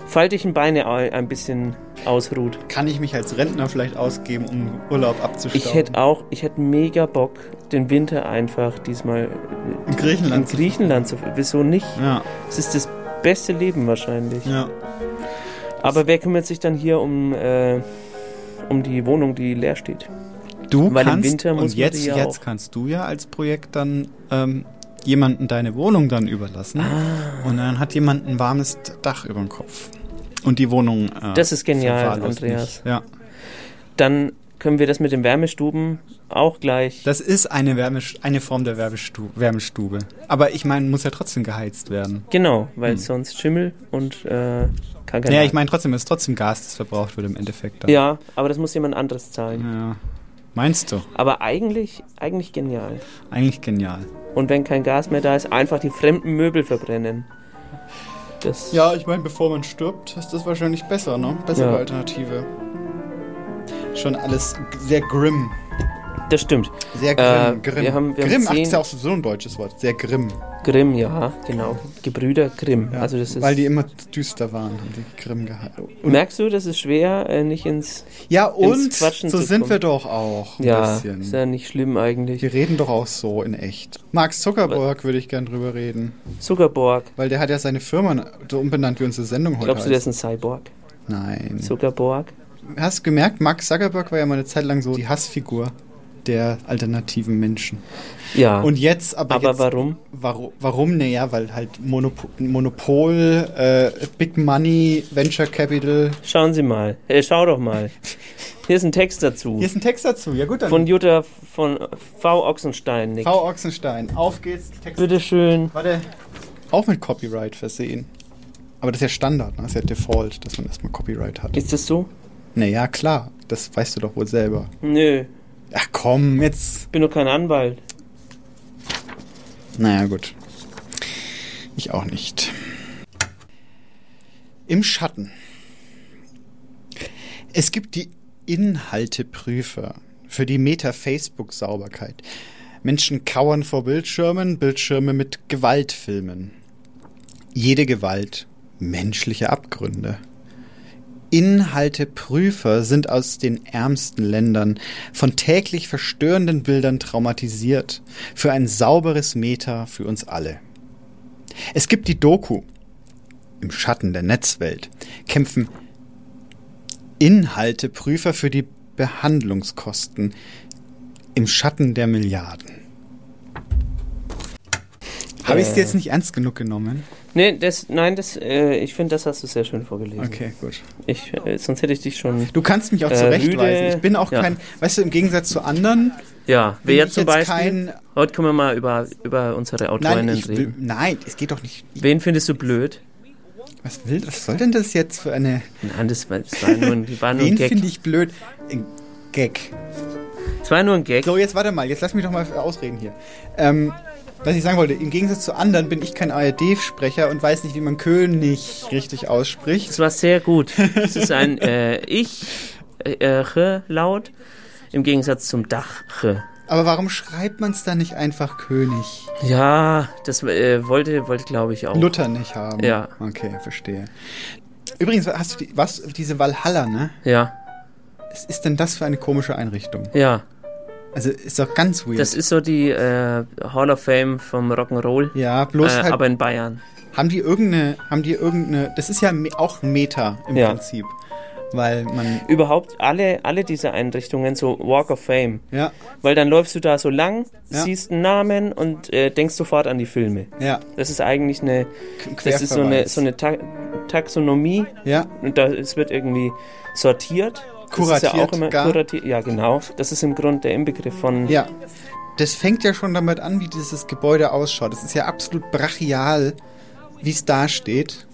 faltigen Beine ein bisschen ausruht. Kann ich mich als Rentner vielleicht ausgeben, um Urlaub abzustauben? Ich hätte auch, ich hätte mega Bock, den Winter einfach diesmal In Griechenland in Griechenland zu. Wieso nicht? Ja, Es ist das beste Leben wahrscheinlich. ja. Aber wer kümmert sich dann hier um, äh, um die Wohnung, die leer steht? Du Weil im kannst, Winter muss und jetzt, ja jetzt kannst du ja als Projekt dann ähm, jemanden deine Wohnung dann überlassen. Ah. Und dann hat jemand ein warmes Dach über dem Kopf. Und die Wohnung. Äh, Das ist genial, Andreas. Nicht. Ja. Dann können wir das mit den Wärmestuben auch gleich. Das ist eine, Wärme, eine Form der Wärmestu Wärmestube. Aber ich meine, muss ja trotzdem geheizt werden. genau, weil Hm. sonst Schimmel und äh, kann kein Ja, ich meine trotzdem, es ist trotzdem Gas, das verbraucht wird im Endeffekt. Dann. Ja, aber das muss jemand anderes zahlen. ja. Meinst du? Aber eigentlich, eigentlich genial. Eigentlich genial. Und wenn kein Gas mehr da ist, einfach die fremden Möbel verbrennen. Das, Ja, ich meine, bevor man stirbt, ist das wahrscheinlich besser, ne? Bessere Ja. Alternative. Schon alles sehr grimm. Das stimmt. Sehr Äh, grimm. grimm. wir haben- wir haben grimm, ach, zehn- ist ja auch so ein deutsches Wort. Sehr grimm. Grimm, ja, genau. Gebrüder Grimm. Ja, also das ist. weil die immer düster waren, haben die grimm gehalten. Und, merkst du, das ist schwer, äh, nicht ins. ja, und ins Quatschen so zu sind kommen. wir doch auch ein Ja, bisschen. ist ja nicht schlimm eigentlich. Wir reden doch auch so in echt. Max Zuckerberg würde ich gern drüber reden. Zuckerborg. Weil der hat ja seine Firma so umbenannt wie unsere Sendung heute Glaubst du, der ist ein Cyborg? Nein. Zuckerborg? Hast du gemerkt, Max Zuckerberg war ja mal eine Zeit lang so die Hassfigur der alternativen Menschen. Ja. Und jetzt, aber, aber jetzt, warum? Warum? Warum? Naja, weil halt Monopol, Monopol äh, Big Money, Venture Capital. Schauen Sie mal. Äh, schau doch mal. Hier ist ein Text dazu. Hier ist ein Text dazu. Ja gut, dann. Von Jutta von V. Ochsenstein, Nick. V. Ochsenstein. Auf geht's. Text. Bitteschön. Warte. Auch mit Copyright versehen. Aber das ist ja Standard, ne? das ist ja Default, dass man erstmal Copyright hat. Ist das so? Naja, klar. Das weißt du doch wohl selber. Nö. Ach komm, jetzt. Bin doch kein Anwalt. Naja, gut. Ich auch nicht. Im Schatten. Es gibt die Inhalteprüfer für die Meta-Facebook-Sauberkeit. Menschen kauern vor Bildschirmen, Bildschirme mit Gewaltfilmen. Jede Gewalt menschliche Abgründe. Inhalteprüfer sind aus den ärmsten Ländern von täglich verstörenden Bildern traumatisiert. Für ein sauberes Meta für uns alle. Es gibt die Doku. Im Schatten der Netzwelt kämpfen Inhalteprüfer für die Behandlungskosten im Schatten der Milliarden. Habe ich es jetzt nicht ernst genug genommen? Nee, das, nein, das, äh, ich finde, das hast du sehr schön vorgelesen. Okay, gut. Ich, äh, sonst hätte ich dich schon. Du kannst mich auch Äh, zurechtweisen. Ich bin auch ja. kein, weißt du, im Gegensatz zu anderen, Ja, wer zum Beispiel. kein. Heute können wir mal über, über unsere Nein, Autorinnen ich will, reden. nein, es geht doch nicht. Wen findest du blöd? Was will, was soll denn das jetzt für eine. Nein, das war, das war nur ein, war nur ein Wen Gag. finde ich blöd? Ein Gag. Das war nur ein Gag. So, jetzt warte mal, jetzt lass mich doch mal ausreden hier. Ähm, was ich sagen wollte, im Gegensatz zu anderen bin ich kein ARD-Sprecher und weiß nicht, wie man König richtig ausspricht. Das war sehr gut. Das ist ein äh, Ich äh, äh, laut im Gegensatz zum Dach. Aber warum schreibt man es dann nicht einfach König? Ja, das äh, wollte, wollte glaube ich auch. Luther nicht haben. Ja. Okay, verstehe. Übrigens, hast du die, was, diese Valhalla, ne? Ja, Was ist denn das für eine komische Einrichtung? ja. Also ist doch ganz weird. Das ist so die äh, Hall of Fame vom Rock'n'Roll. ja, bloß Äh, halt, aber in Bayern. haben die irgendeine, haben die irgendeine, das ist ja auch Meta im Ja. Prinzip. weil man Überhaupt alle, alle diese Einrichtungen, so Walk of Fame. Ja. Weil dann läufst du da so lang, Ja. siehst einen Namen und äh, denkst sofort an die Filme. Ja. Das ist eigentlich eine, das ist so eine, so eine Ta Taxonomie. Ja. Und da, es wird irgendwie sortiert. Das ist ja Kuratiert auch immer gar. kuratiert. Ja, genau. Das ist im Grunde der Inbegriff von. Ja. Das fängt ja schon damit an, wie dieses Gebäude ausschaut. Es ist ja absolut brachial, wie es da steht.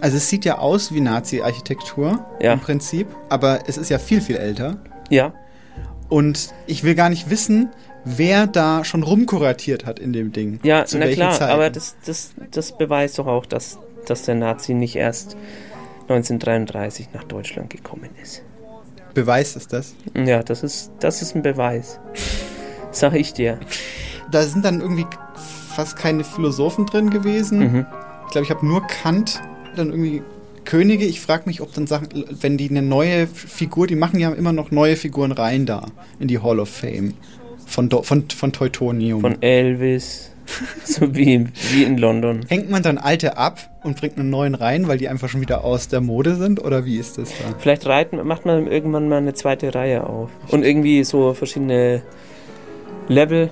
Also es sieht ja aus wie Nazi-Architektur Ja. im Prinzip, aber es ist ja viel, viel älter. Ja. Und ich will gar nicht wissen, wer da schon rumkuratiert hat in dem Ding. Ja, Zu na klar, Zeiten. aber das, das, das beweist doch auch, dass, dass der Nazi nicht erst 1933 nach Deutschland gekommen ist. Beweist es das? Ja, das ist, das ist ein Beweis. Sag ich dir. Da sind dann irgendwie fast keine Philosophen drin gewesen. Mhm. Ich glaube, ich habe nur Kant, dann irgendwie Könige. Ich frage mich, ob dann Sachen, wenn die eine neue Figur, die machen ja immer noch neue Figuren rein da in die Hall of Fame von, Do von, von Teutonium. Von Elvis. so wie, wie in London. Hängt man dann alte ab und bringt einen neuen rein, weil die einfach schon wieder aus der Mode sind? Oder wie ist das da? Vielleicht reiten, macht man irgendwann mal eine zweite Reihe auf. Und irgendwie so verschiedene Level.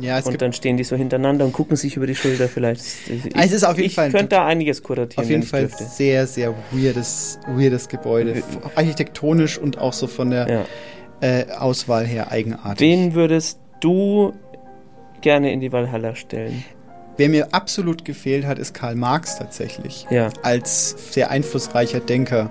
Ja, es und dann stehen die so hintereinander und gucken sich über die Schulter vielleicht. Ich, Also es ist auf jeden ich Fall- könnte da einiges kuratieren. Auf jeden Fall dürfte. sehr, sehr weirdes, weirdes Gebäude. Architektonisch und auch so von der äh, Auswahl her eigenartig. Wen würdest du gerne in die Valhalla stellen? Wer mir absolut gefehlt hat, ist Karl Marx tatsächlich. Ja. Als sehr einflussreicher Denker.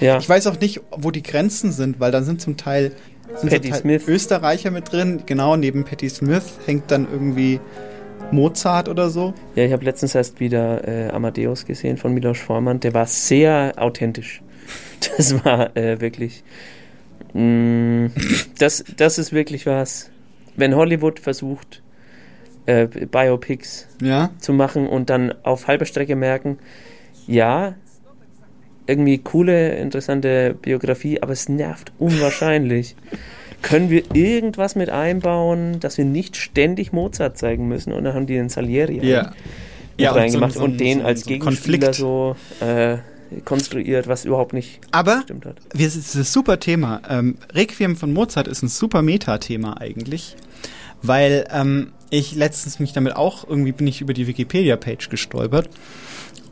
Ja. Ich weiß auch nicht, wo die Grenzen sind, weil dann sind zum Teil, sind Patti zum Teil Smith. Österreicher mit drin. Genau, neben Patti Smith hängt dann irgendwie Mozart oder so. Ja, ich habe letztens erst wieder äh, Amadeus gesehen von Milos Forman. Der war sehr authentisch. Das war äh, wirklich. Mh, das, das ist wirklich was. Wenn Hollywood versucht, äh, Biopics Ja. zu machen und dann auf halber Strecke merken, ja, irgendwie coole, interessante Biografie, aber es nervt unwahrscheinlich. Können wir irgendwas mit einbauen, dass wir nicht ständig Mozart zeigen müssen? Und dann haben die den Salieri Ja. Ja, und mit so reingemacht so und, den so als Gegenspieler Konflikt. so äh, konstruiert, was überhaupt nicht Aber gestimmt hat. wir- es ist ein super Thema. Ähm, Requiem von Mozart ist ein super Metathema eigentlich, weil ähm, ich letztens mich damit auch irgendwie bin ich über die Wikipedia-Page gestolpert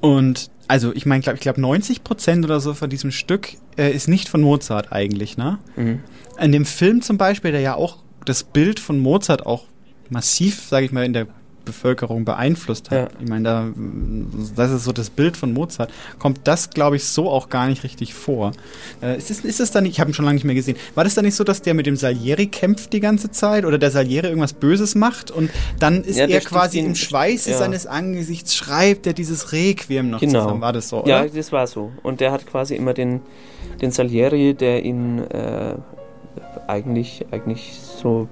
und also ich meine, glaub, ich glaube 90 Prozent oder so von diesem Stück äh, ist nicht von Mozart eigentlich, ne? Mhm. In dem Film zum Beispiel, der ja auch das Bild von Mozart auch massiv, sage ich mal, in der Bevölkerung beeinflusst hat. Ich meine, da, das ist so das Bild von Mozart. Kommt das, glaube ich, so auch gar nicht richtig vor. Äh, ist, es, ist es dann nicht, ich habe ihn schon lange nicht mehr gesehen, war das dann nicht so, dass der mit dem Salieri kämpft die ganze Zeit oder der Salieri irgendwas Böses macht und dann ist Ja, er quasi im Schweiße ja. seines Angesichts schreibt er dieses Requiem noch Genau. zusammen. War das so, Ja, oder? das war so. Und der hat quasi immer den, den Salieri, der ihn äh, eigentlich, eigentlich so.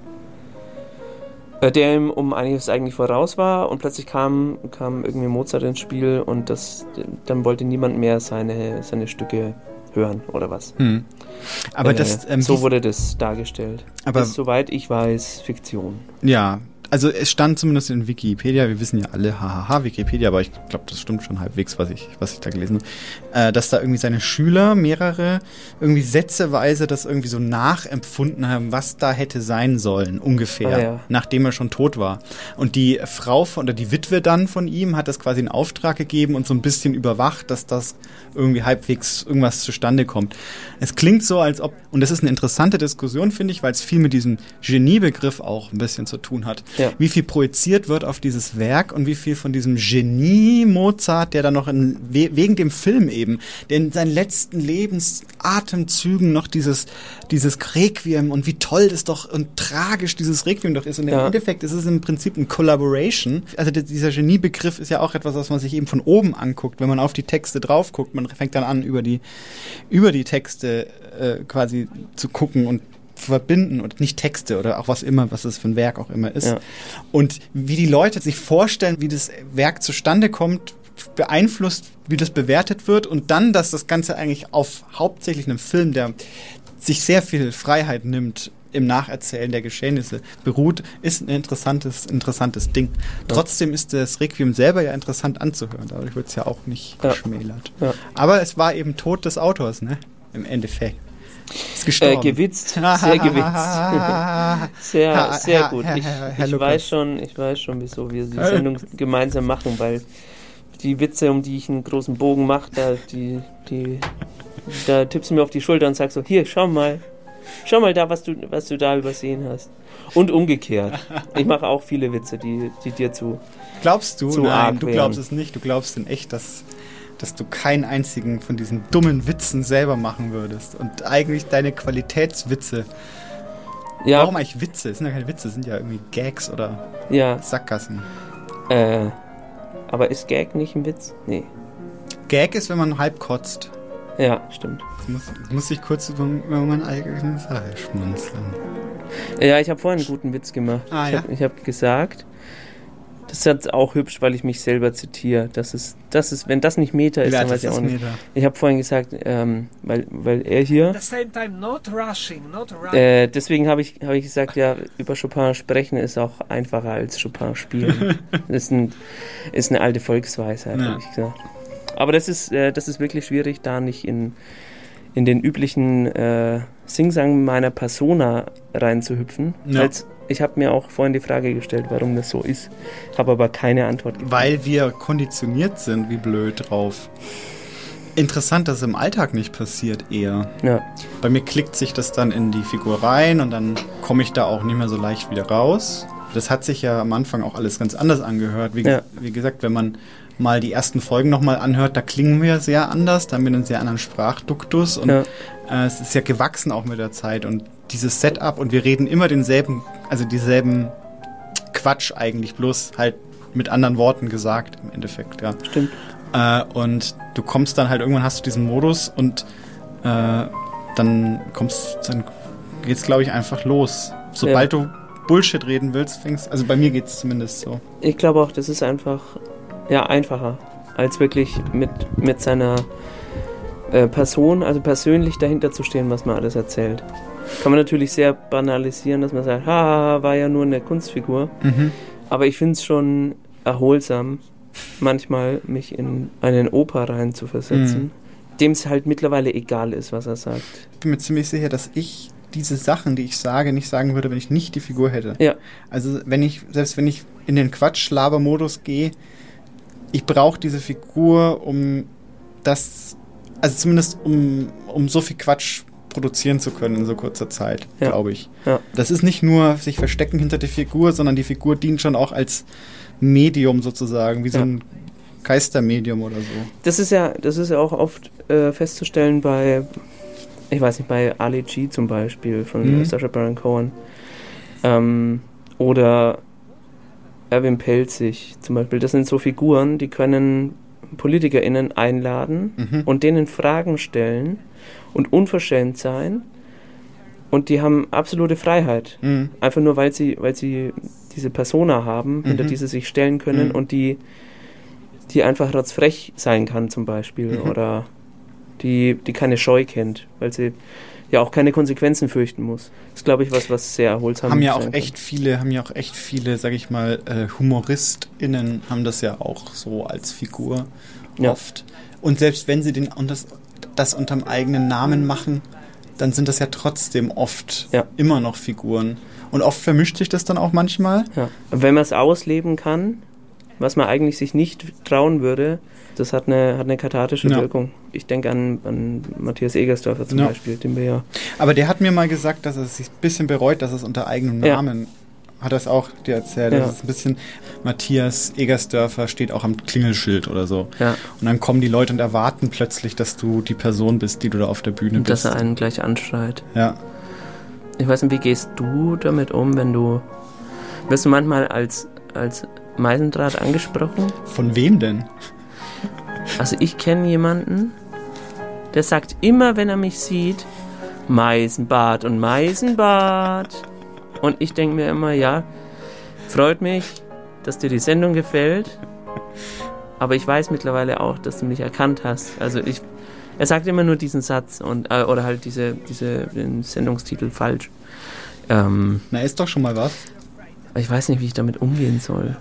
Äh, Der ihm um einiges eigentlich voraus war und plötzlich kam, kam irgendwie Mozart ins Spiel und das, dann wollte niemand mehr seine, seine Stücke hören oder was. Hm. Aber äh, das, ähm, so wurde das dargestellt. Aber- ist, soweit ich weiß, Fiktion. Ja, also es stand zumindest in Wikipedia, wir wissen ja alle, hahaha, Wikipedia, aber ich glaube, das stimmt schon halbwegs, was ich, was ich da gelesen habe, äh, dass da irgendwie seine Schüler mehrere irgendwie sätzeweise das irgendwie so nachempfunden haben, was da hätte sein sollen, ungefähr, Ah, ja. nachdem er schon tot war. Und die Frau von, oder die Witwe dann von ihm hat das quasi in Auftrag gegeben und so ein bisschen überwacht, dass das irgendwie halbwegs irgendwas zustande kommt. Es klingt so, als ob, und das ist eine interessante Diskussion, finde ich, weil es viel mit diesem Geniebegriff auch ein bisschen zu tun hat. Ja. Wie viel projiziert wird auf dieses Werk und wie viel von diesem Genie Mozart, der dann noch in, we, wegen dem Film eben, der in seinen letzten Lebensatemzügen noch dieses, dieses Requiem und wie toll das doch und tragisch dieses Requiem doch ist. Und im Ja. Endeffekt ist es im Prinzip ein Collaboration. Also dieser Geniebegriff ist ja auch etwas, was man sich eben von oben anguckt, wenn man auf die Texte drauf guckt. Man fängt dann an, über die, über die Texte äh, quasi zu gucken und verbinden und nicht Texte oder auch was immer, was es für ein Werk auch immer ist. Ja. Und wie die Leute sich vorstellen, wie das Werk zustande kommt, beeinflusst, wie das bewertet wird und dann, dass das Ganze eigentlich auf hauptsächlich einem Film, der sich sehr viel Freiheit nimmt im Nacherzählen der Geschehnisse beruht, ist ein interessantes, interessantes Ding. Trotzdem ist das Requiem selber ja interessant anzuhören. Dadurch wird es ja auch nicht Ja. geschmälert. Ja. Aber es war eben Tod des Autors, ne? im Endeffekt. Ist Äh, gestorben. gewitzt, sehr gewitzt. sehr, sehr gut. Ich, ich weiß schon, ich weiß schon, wieso wir die Äh. Sendung gemeinsam machen, weil die Witze, um die ich einen großen Bogen mache, da, die, die, da tippst du mir auf die Schulter und sagst so, hier, schau mal, schau mal da, was du, was du da übersehen hast. Und umgekehrt. Ich mache auch viele Witze, die, die dir zu. Glaubst du? zu Nein, du glaubst es nicht. Du glaubst in echt, dass, dass du keinen einzigen von diesen dummen Witzen selber machen würdest. Und eigentlich deine Qualitätswitze. Ja, Warum eigentlich Witze? Es sind ja keine Witze, es sind ja irgendwie Gags oder ja, Sackgassen. äh, aber ist Gag nicht ein Witz? Nee. Gag ist, wenn man halb kotzt. Ja, stimmt. Jetzt muss, jetzt muss ich kurz über, über mein eigenes Sache schmunzeln. Ja, ich habe vorhin einen guten Witz gemacht. Ah, ich ja? habe hab gesagt, das ist jetzt auch hübsch, weil ich mich selber zitiere. Das ist, das ist, wenn das nicht Meta ist, Ja, dann weiß ich auch nicht. Meter. Ich habe vorhin gesagt, ähm, weil, weil er hier, At the same time, not rushing, not rushing. äh, deswegen habe ich, hab ich gesagt, ja, über Chopin sprechen ist auch einfacher als Chopin spielen. das ist, ein, ist eine alte Volksweisheit, Ja. habe ich gesagt. Aber das ist, äh, das ist wirklich schwierig, da nicht in, in den üblichen äh, Singsang meiner Persona reinzuhüpfen. Ja. Weil's- Ich habe mir auch vorhin die Frage gestellt, warum das so ist, habe aber keine Antwort gegeben. Weil wir konditioniert sind, wie blöd drauf. Interessant, dass es im Alltag nicht passiert, eher. Ja, Bei mir klickt sich das dann in die Figur rein und dann komme ich da auch nicht mehr so leicht wieder raus. Das hat sich ja am Anfang auch alles ganz anders angehört. Wie, Ja. wie gesagt, wenn man mal die ersten Folgen nochmal anhört, da klingen wir sehr anders, da haben wir einen sehr anderen Sprachduktus und Ja. äh, es ist ja gewachsen auch mit der Zeit und dieses Setup und wir reden immer denselben, also dieselben Quatsch eigentlich, bloß halt mit anderen Worten gesagt im Endeffekt, ja. stimmt. Äh, und du kommst dann halt irgendwann hast du diesen Modus und äh, dann kommst dann geht's glaube ich einfach los. Sobald du Bullshit reden willst, fängst also bei mir geht's zumindest so. Ich glaube auch, das ist einfach ja einfacher, als wirklich mit, mit seiner äh, Person, also persönlich dahinter zu stehen, was man alles erzählt. Kann man natürlich sehr banalisieren, dass man sagt, haha, war ja nur eine Kunstfigur. Aber ich finde es schon erholsam, manchmal mich in einen Oper rein zu versetzen, dem es halt mittlerweile egal ist, was er sagt. Ich bin mir ziemlich sicher, dass ich diese Sachen, die ich sage, nicht sagen würde, wenn ich nicht die Figur hätte. Ja. Also wenn ich, selbst wenn ich in den Quatsch-Laber-Modus gehe, ich brauche diese Figur, um das, also zumindest um, um so viel Quatsch produzieren zu können in so kurzer Zeit, Ja. glaube ich. Ja. Das ist nicht nur sich verstecken hinter der Figur, sondern die Figur dient schon auch als Medium sozusagen, wie so ein Geistermedium oder so. Das ist ja, das ist ja auch oft äh, festzustellen bei, ich weiß nicht, bei Ali G zum Beispiel von Mhm. Sacha Baron Cohen. Ähm, oder Erwin Pelzig zum Beispiel. Das sind so Figuren, die können PolitikerInnen einladen Mhm. und denen Fragen stellen und unverschämt sein. Und die haben absolute Freiheit. Mhm. Einfach nur, weil sie, weil sie diese Persona haben, hinter Mhm. die sie sich stellen können Mhm. und die, die einfach rotzfrech sein kann zum Beispiel Mhm. oder die, die keine Scheu kennt, weil sie ja auch keine Konsequenzen fürchten muss. Das ist, glaube ich, was, was sehr erholsam haben ja auch echt viele, haben ja auch echt viele, sag ich mal, äh, HumoristInnen haben das ja auch so als Figur Ja. oft. Und selbst wenn sie den, und das, das unterm eigenen Namen machen, dann sind das ja trotzdem oft Ja. immer noch Figuren. Und oft vermischt sich das dann auch manchmal. Ja. Wenn man es ausleben kann, was man eigentlich sich nicht trauen würde, das hat eine, hat eine kathartische Ja. Wirkung. Ich denke an, an Matthias Egersdorfer zum. Beispiel, den wir ja. Aber der hat mir mal gesagt, dass er sich ein bisschen bereut, dass es unter eigenem. Namen hat er es auch dir erzählt. Ja. Das ist ein bisschen, Matthias Egersdörfer steht auch am Klingelschild oder so. Ja. Und dann kommen die Leute und erwarten plötzlich, dass du die Person bist, die du da auf der Bühne Und dass bist. er einen gleich anschreit. Ja. Ich weiß nicht, wie gehst du damit um, wenn du. Wirst du manchmal als, als Meisendraht angesprochen? Von wem denn? Also ich kenne jemanden, der sagt immer, wenn er mich sieht, Meisenbart und Meisenbart. Und ich denke mir immer, ja, freut mich, dass dir die Sendung gefällt. Aber ich weiß mittlerweile auch, dass du mich erkannt hast. Also ich, er sagt immer nur diesen Satz und äh, oder halt diese, diese den Sendungstitel falsch. Ähm, Na, ist doch schon mal was. aber ich weiß nicht, wie ich damit umgehen soll.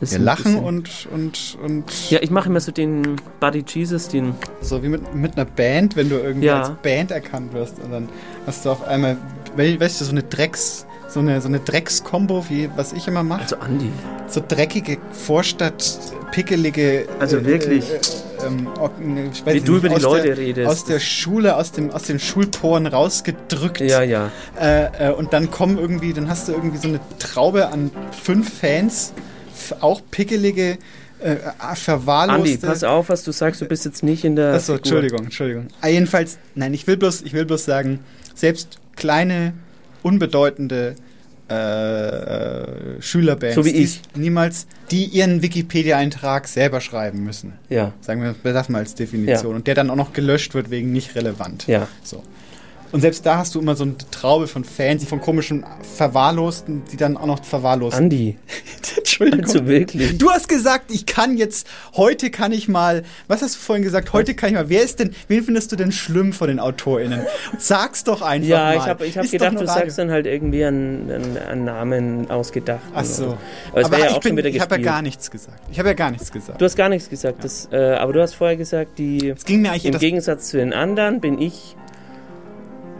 Wir lachen und, und, und Ja, ich mache immer so den Buddy Jesus, den. so wie mit, mit einer Band, wenn du irgendwie Ja. als Band erkannt wirst und dann hast du auf einmal, we- weißt du, so eine Drecks, so eine, so eine Drecks-Kombo, wie was ich immer mache. Also Andi. So dreckige Vorstadt, pickelige. Also wirklich. Äh, ähm, ok- ne, Wie du nicht, über die Leute der, redest. Aus der Schule, aus, dem, aus den Schulporen rausgedrückt. Ja, ja. Äh, äh, und dann kommen irgendwie, dann hast du irgendwie so eine Traube an fünf Fans, auch pickelige, äh, verwahrloste. Andi, pass auf, was du sagst, du bist jetzt nicht in der. Achso. Entschuldigung, Entschuldigung. Ah, jedenfalls, nein, ich will bloß, ich will bloß sagen, selbst kleine, unbedeutende äh, äh, Schülerbands, So wie die ich. niemals, die ihren Wikipedia-Eintrag selber schreiben müssen. Ja. Sagen wir das mal als Definition. Ja. Und der dann auch noch gelöscht wird wegen nicht relevant. Ja. So. Und selbst da hast du immer so eine Traube von Fans, die von komischen Verwahrlosten, die dann auch noch verwahrlost. Andi. Entschuldigung. Also wirklich. Du hast gesagt, ich kann jetzt, heute kann ich mal, was hast du vorhin gesagt, heute kann ich mal, wer ist denn, wen findest du denn schlimm von den AutorInnen? Sag's doch einfach Ja, mal. ich habe ich hab Ist gedacht, du Radio. sagst dann halt irgendwie einen, einen, einen Namen ausgedacht. Ach so. Aber es wäre ja ich, auch schon wieder ich habe ja gar nichts gesagt. Ich habe ja gar nichts gesagt. Du hast gar nichts gesagt, das, äh, aber du hast vorher gesagt, die. Es ging mir eigentlich Im Gegensatz zu den anderen bin ich.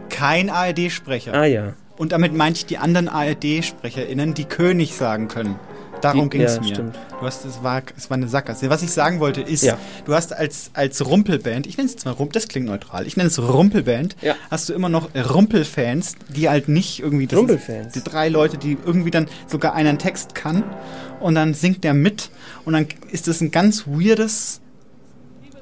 Kein ARD-Sprecher. Ah ja. Und damit meinte ich die anderen ARD-SprecherInnen, die König sagen können. Darum ging es ja, mir. stimmt. Du hast, es war, es war eine Sackgasse. Was ich sagen wollte ist, Ja. du hast als, als Rumpelband, ich nenne es jetzt mal Rumpel, das klingt neutral, ich nenne es Rumpelband, Ja. hast du immer noch Rumpelfans, die halt nicht irgendwie, das Rumpelfans. Die drei Leute, die irgendwie dann sogar einen Text kann und dann singt der mit und dann ist das ein ganz weirdes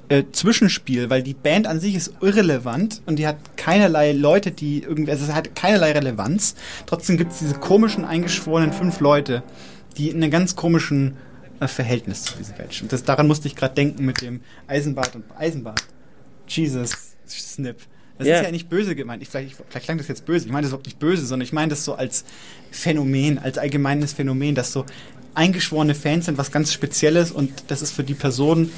äh, Zwischenspiel, weil die Band an sich ist irrelevant und die hat keinerlei Leute, die irgendwie, also es hat keinerlei Relevanz. Trotzdem gibt es diese komischen eingeschworenen fünf Leute, die in einem ganz komischen äh, Verhältnis zu dieser Welt stehen. Das, daran musste ich gerade denken mit dem Eisenbart und Eisenbart. Jesus, Snip. Das Ja. ist ja nicht böse gemeint. Ich, vielleicht, vielleicht klang das jetzt böse. Ich meine das überhaupt nicht böse, sondern ich meine das so als Phänomen, als allgemeines Phänomen, dass so eingeschworene Fans sind was ganz Spezielles und das ist für die Person,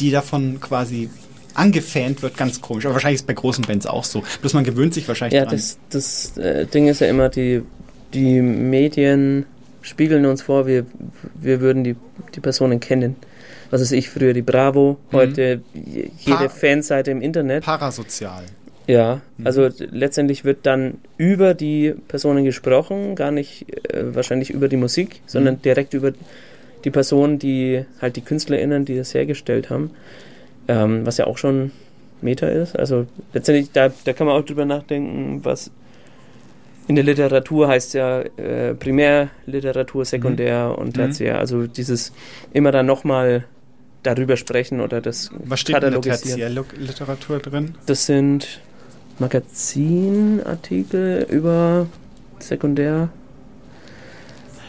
die davon quasi angefant wird, ganz komisch. Aber wahrscheinlich ist es bei großen Bands auch so. Bloß man gewöhnt sich wahrscheinlich Ja, dran. das, das äh, Ding ist ja immer, die, die Medien spiegeln uns vor, wir, wir würden die, die Personen kennen. Was ist ich früher die Bravo, heute je- jede Pa- Fanseite im Internet. Parasozial. Ja, also d- letztendlich wird dann über die Personen gesprochen, gar nicht äh, wahrscheinlich über die Musik, sondern direkt über die Personen, die halt die KünstlerInnen, die das hergestellt haben, ähm, was ja auch schon Meta ist. Also letztendlich, da, da kann man auch drüber nachdenken, was in der Literatur heißt ja äh, Primärliteratur, Sekundär und Mhm. Tertiär. Also dieses immer dann nochmal darüber sprechen oder das Was steht in der. Tertiärliteratur drin? Das sind Magazinartikel über Sekundär.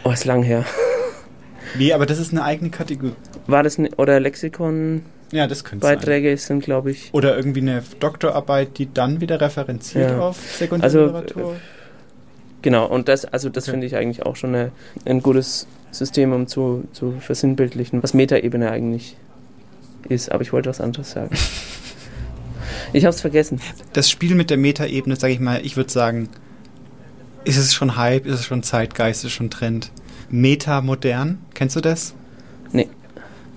Oh, ist lang her. Wie, aber das ist eine eigene Kategorie. War das ne, oder Lexikon? Ja, das könnte sein. Beiträge sind, glaube ich. Oder irgendwie eine Doktorarbeit, die dann wieder referenziert Ja. auf Also, Sekundärliteratur. Genau, und das, also das Okay. finde ich eigentlich auch schon eine, ein gutes System, um zu, zu versinnbildlichen, was Metaebene eigentlich ist. Aber ich wollte was anderes sagen. ich habe es vergessen. das Spiel mit der Metaebene, sage ich mal, ich würde sagen, ist es schon Hype, ist es schon Zeitgeist, ist es schon Trend. Metamodern, kennst du das? Nee.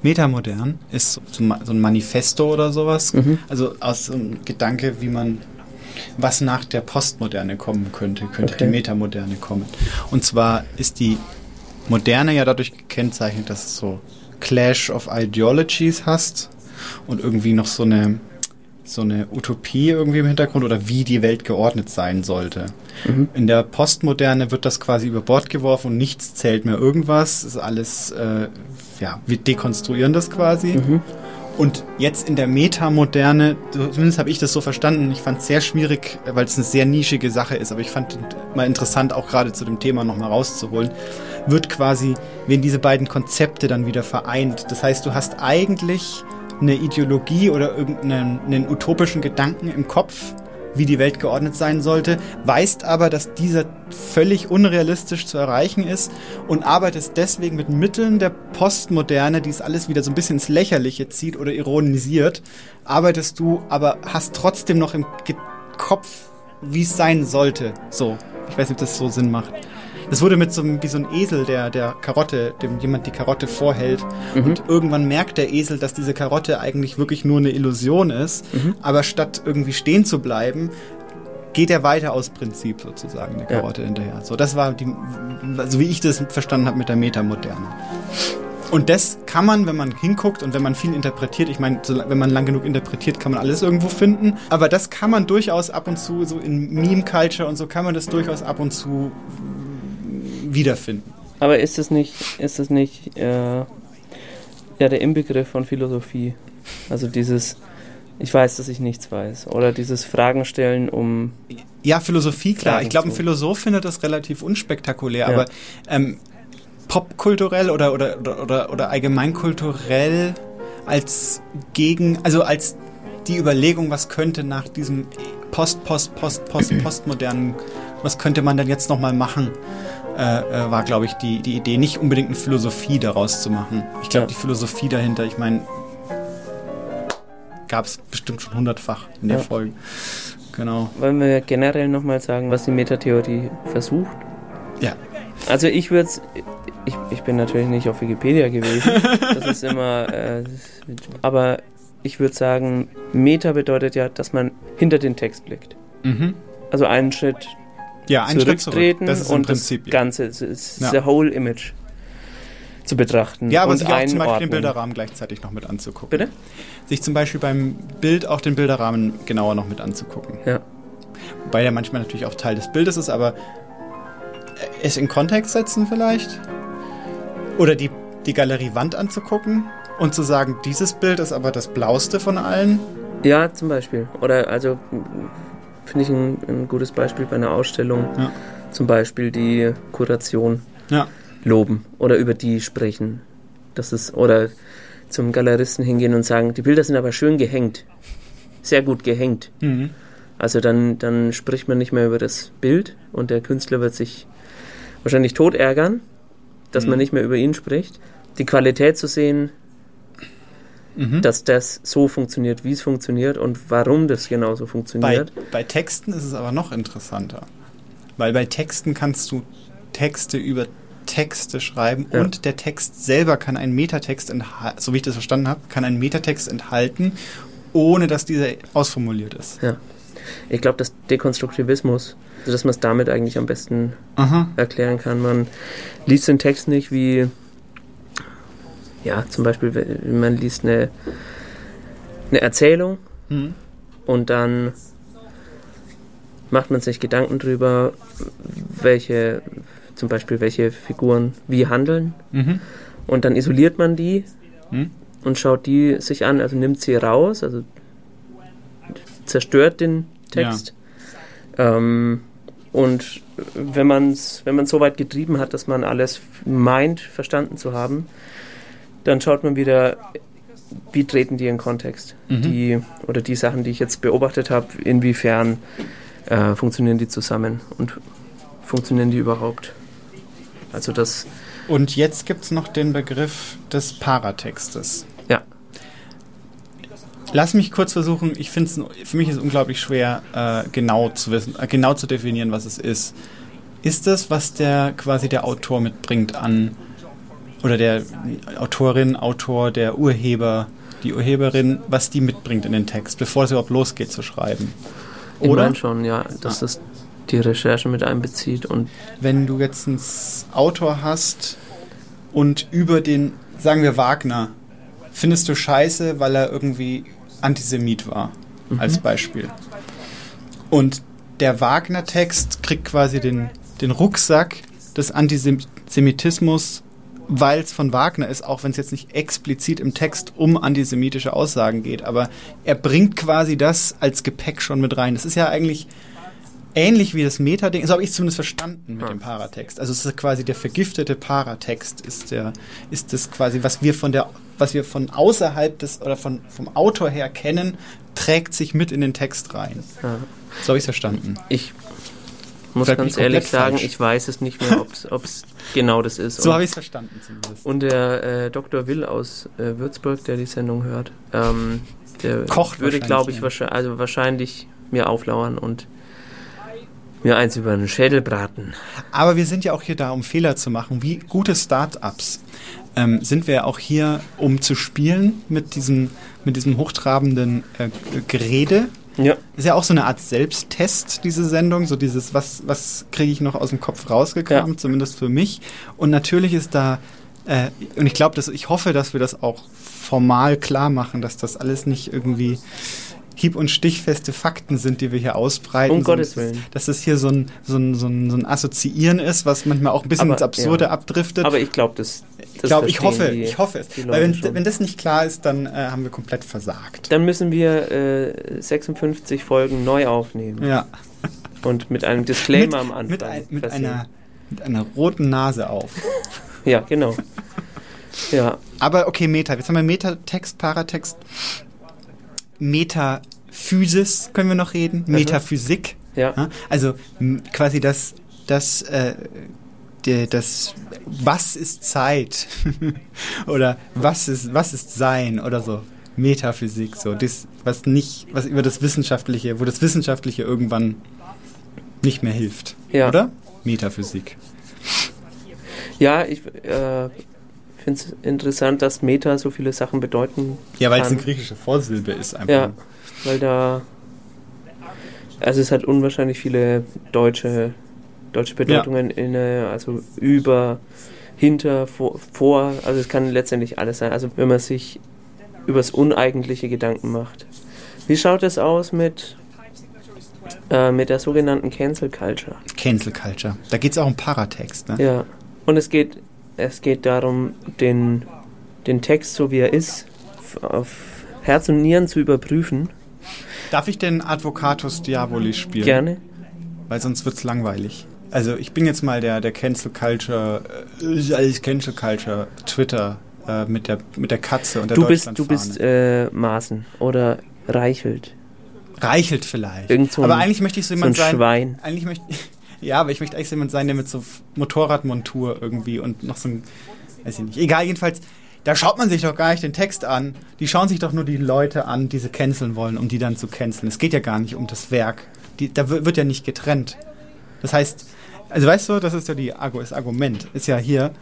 Metamodern ist so, ein Manifesto oder sowas. Mhm. Also aus so einem Gedanke, wie man, was nach der Postmoderne kommen könnte, könnte Okay. die Metamoderne kommen. Und zwar ist die Moderne ja dadurch gekennzeichnet, dass es so Clash of Ideologies hast und irgendwie noch so eine so eine Utopie irgendwie im Hintergrund oder wie die Welt geordnet sein sollte. Mhm. In der Postmoderne wird das quasi über Bord geworfen und nichts zählt mehr irgendwas. Ist alles, äh, ja, wir dekonstruieren das quasi. Mhm. Und jetzt in der Metamoderne, zumindest habe ich das so verstanden, ich fand es sehr schwierig, weil es eine sehr nischige Sache ist, aber ich fand mal interessant, auch gerade zu dem Thema nochmal rauszuholen, wird quasi, wenn diese beiden Konzepte dann wieder vereint. Das heißt, du hast eigentlich eine Ideologie oder irgendeinen einen utopischen Gedanken im Kopf, wie die Welt geordnet sein sollte, weißt aber, dass dieser völlig unrealistisch zu erreichen ist und arbeitest deswegen mit Mitteln der Postmoderne, die es alles wieder so ein bisschen ins Lächerliche zieht oder ironisiert, arbeitest du, aber hast trotzdem noch im Kopf, wie es sein sollte. So, ich weiß nicht, ob das so Sinn macht. Das wurde mit so einem, wie so ein Esel, der, der Karotte, dem jemand die Karotte vorhält. Mhm. Und irgendwann merkt der Esel, dass diese Karotte eigentlich wirklich nur eine Illusion ist. Mhm. Aber statt irgendwie stehen zu bleiben, geht er weiter aus Prinzip sozusagen der Ja. Karotte hinterher. So, das war die, also wie ich das verstanden habe mit der Metamoderne. Und das kann man, wenn man hinguckt und wenn man viel interpretiert, ich meine, so, wenn man lang genug interpretiert, kann man alles irgendwo finden. Aber das kann man durchaus ab und zu, so in Meme-Culture und so, kann man das durchaus ab und zu wiederfinden. Aber ist es nicht, ist es nicht äh, ja der Inbegriff von Philosophie? Also dieses, ich weiß, dass ich nichts weiß. Oder dieses Fragen stellen, um. Ja, Philosophie, klar. Fragen Ich glaube, ein Philosoph findet das relativ unspektakulär, Ja. aber ähm, popkulturell oder, oder, oder, oder, oder allgemeinkulturell als gegen, also als die Überlegung, was könnte nach diesem Post, Post, Post, Post, Postmodernen, was könnte man denn jetzt nochmal machen, äh, äh, war, glaube ich, die, die Idee, nicht unbedingt eine Philosophie daraus zu machen. Ich glaube, Ja. die Philosophie dahinter, ich meine, gab es bestimmt schon hundertfach in der Ja. Folge. Genau. Wollen wir generell nochmal sagen, was die Metatheorie versucht? Ja. Also ich würde ich, ich bin natürlich nicht auf Wikipedia gewesen, das ist immer, äh, aber ich würde sagen, Meta bedeutet ja, dass man hinter den Text blickt. Mhm. Also einen Schritt Ja, einen Schritt zurück. zurücktreten Das ist im und Prinzip. das Ganze, ist Ja. the whole image zu betrachten. ja, aber und sich auch zum Beispiel den. Bilderrahmen gleichzeitig noch mit anzugucken. Bitte? Sich zum Beispiel beim Bild auch den Bilderrahmen genauer noch mit anzugucken. Ja. Wobei der manchmal natürlich auch Teil des Bildes ist, aber es in Kontext setzen vielleicht. Oder die, die Galeriewand anzugucken und zu sagen, dieses Bild ist aber das blauste von allen. Ja, zum Beispiel. Oder also finde ich ein, ein gutes Beispiel bei einer Ausstellung. Ja. Zum Beispiel die Kuration Ja. loben oder über die sprechen. Das ist, oder zum Galeristen hingehen und sagen, die Bilder sind aber schön gehängt. Sehr gut gehängt. Mhm. Also dann, dann spricht man nicht mehr über das Bild und der Künstler wird sich wahrscheinlich tot ärgern, dass man Mhm. nicht mehr über ihn spricht. Die Qualität zu sehen, Mhm. dass das so funktioniert, wie es funktioniert und warum das genauso Bei, funktioniert. bei Texten ist es aber noch interessanter. Weil bei Texten kannst du Texte über Texte schreiben Ja. und der Text selber kann einen Metatext enthalten, so wie ich das verstanden habe, kann einen Metatext enthalten, ohne dass dieser ausformuliert ist. Ja. Ich glaube, dass Dekonstruktivismus, also dass man es damit eigentlich am besten Aha. erklären kann. Man liest den Text nicht wie, ja, zum Beispiel, wenn man liest eine, eine Erzählung Mhm. und dann macht man sich Gedanken drüber, welche, zum Beispiel, welche Figuren wie handeln Mhm. und dann isoliert man die Mhm. und schaut die sich an, also nimmt sie raus, also zerstört den Text. Ähm, und wenn man es wenn man's so weit getrieben hat, dass man alles meint, verstanden zu haben, dann schaut man wieder, wie treten die in Kontext. Mhm. Die, oder die Sachen, die ich jetzt beobachtet habe, inwiefern äh, funktionieren die zusammen und funktionieren die überhaupt. Also das, Und jetzt gibt es noch den Begriff des Paratextes. ja, Lass mich kurz versuchen, ich finde es, für mich ist es unglaublich schwer, äh, genau zu wissen, äh, genau zu definieren, was es ist. Ist das, was der quasi der Autor mitbringt an, oder der Autorin, Autor, der Urheber, die Urheberin, was die mitbringt in den Text, bevor es überhaupt losgeht zu schreiben? ich Oder? meine schon, ja, dass das die Recherche mit einbezieht und wenn du jetzt einen Autor hast und über den, sagen wir Wagner, findest du scheiße, weil er irgendwie Antisemit war, als Beispiel. Und der Wagner-Text kriegt quasi den, den Rucksack des Antisemitismus, weil es von Wagner ist, auch wenn es jetzt nicht explizit im Text um antisemitische Aussagen geht, aber er bringt quasi das als Gepäck schon mit rein. Das ist ja eigentlich ähnlich wie das Meta-Ding, so habe ich es zumindest verstanden mit dem Paratext. Also es ist quasi der vergiftete Paratext, ist der, ist das quasi, was wir von der, was wir von außerhalb des oder von, vom Autor her kennen, trägt sich mit in den Text rein. So habe ich es verstanden. Ich muss bin ganz ich ehrlich sagen, falsch. ich weiß es nicht mehr, ob es genau das ist. So habe ich es verstanden zumindest. Und der äh, Dr. Will aus äh, Würzburg, der die Sendung hört, ähm, der Kocht würde, glaube ich, ja. wahrscheinlich, also wahrscheinlich mir auflauern und mir eins über den Schädel braten. Aber wir sind ja auch hier da, um Fehler zu machen, wie gute Start-ups. Ähm, sind wir auch hier, um zu spielen mit diesem, mit diesem hochtrabenden äh, Gerede. Ja. Ist ja auch so eine Art Selbsttest, diese Sendung. So dieses, was, was kriege ich noch aus dem Kopf rausgekramt, Ja. zumindest für mich. Und natürlich ist da, äh, und ich glaube, dass ich hoffe, dass wir das auch formal klar machen, dass das alles nicht irgendwie hieb- und stichfeste Fakten sind, die wir hier ausbreiten. Um sondern Gottes dass es- Willen. Dass das hier so ein, so, ein, so, ein, so ein Assoziieren ist, was manchmal auch ein bisschen Aber, ins Absurde ja. abdriftet. Aber ich glaube, das, das ich glaube, ich hoffe, die- ich hoffe es. Weil wenn, schon. wenn das nicht klar ist, dann äh, haben wir komplett versagt. Dann müssen wir äh, 56 Folgen neu aufnehmen. Ja. Und mit einem Disclaimer am Anfang. Mit, ein, mit, einer, mit einer roten Nase auf. Ja, genau. Ja, Aber okay, Meta. Jetzt haben wir Metatext, Paratext. Metaphysis können wir noch reden. Metaphysik. ja. Also quasi das, das, äh, der, das, was ist Zeit? oder was ist, was ist Sein? Oder so. Metaphysik, so. Das, was nicht, was über das Wissenschaftliche, wo das Wissenschaftliche irgendwann nicht mehr hilft. Ja. Oder? Metaphysik. Ja, ich äh, finde es interessant, dass Meta so viele Sachen bedeuten Ja, weil es eine griechische Vorsilbe ist einfach. Ja, weil da. Also es hat unwahrscheinlich viele deutsche, deutsche Bedeutungen inne, also über, hinter, vor, vor, also es kann letztendlich alles sein. Also wenn man sich übers Uneigentliche Gedanken macht. Wie schaut es aus mit, äh, mit der sogenannten Cancel Culture? Cancel Culture. Da geht es auch um Paratext, ne? Ja. Und es geht, es geht darum, den, den Text, so wie er ist, auf Herz und Nieren zu überprüfen. Darf ich den Advocatus Diaboli spielen? Gerne. Weil sonst wird's langweilig. Also ich bin jetzt mal der, der Cancel Culture, äh, Cancel Culture, Twitter äh, mit, der, mit der Katze und der Du bist, du bist äh, Maßen oder Reichelt. Reichelt vielleicht. Irgend so ein- aber eigentlich möchte ich so so jemand ein sein. Schwein. Eigentlich möchte ja, aber ich möchte eigentlich jemand sein, der mit so Motorradmontur irgendwie und noch so ein, weiß ich nicht. Egal, jedenfalls, da schaut man sich doch gar nicht den Text an. Die schauen sich doch nur die Leute an, die sie canceln wollen, um die dann zu canceln. Es geht ja gar nicht um das Werk. Die, da wi- wird ja nicht getrennt. Das heißt, also weißt du, das ist ja die, das Argument. Ist ja hier,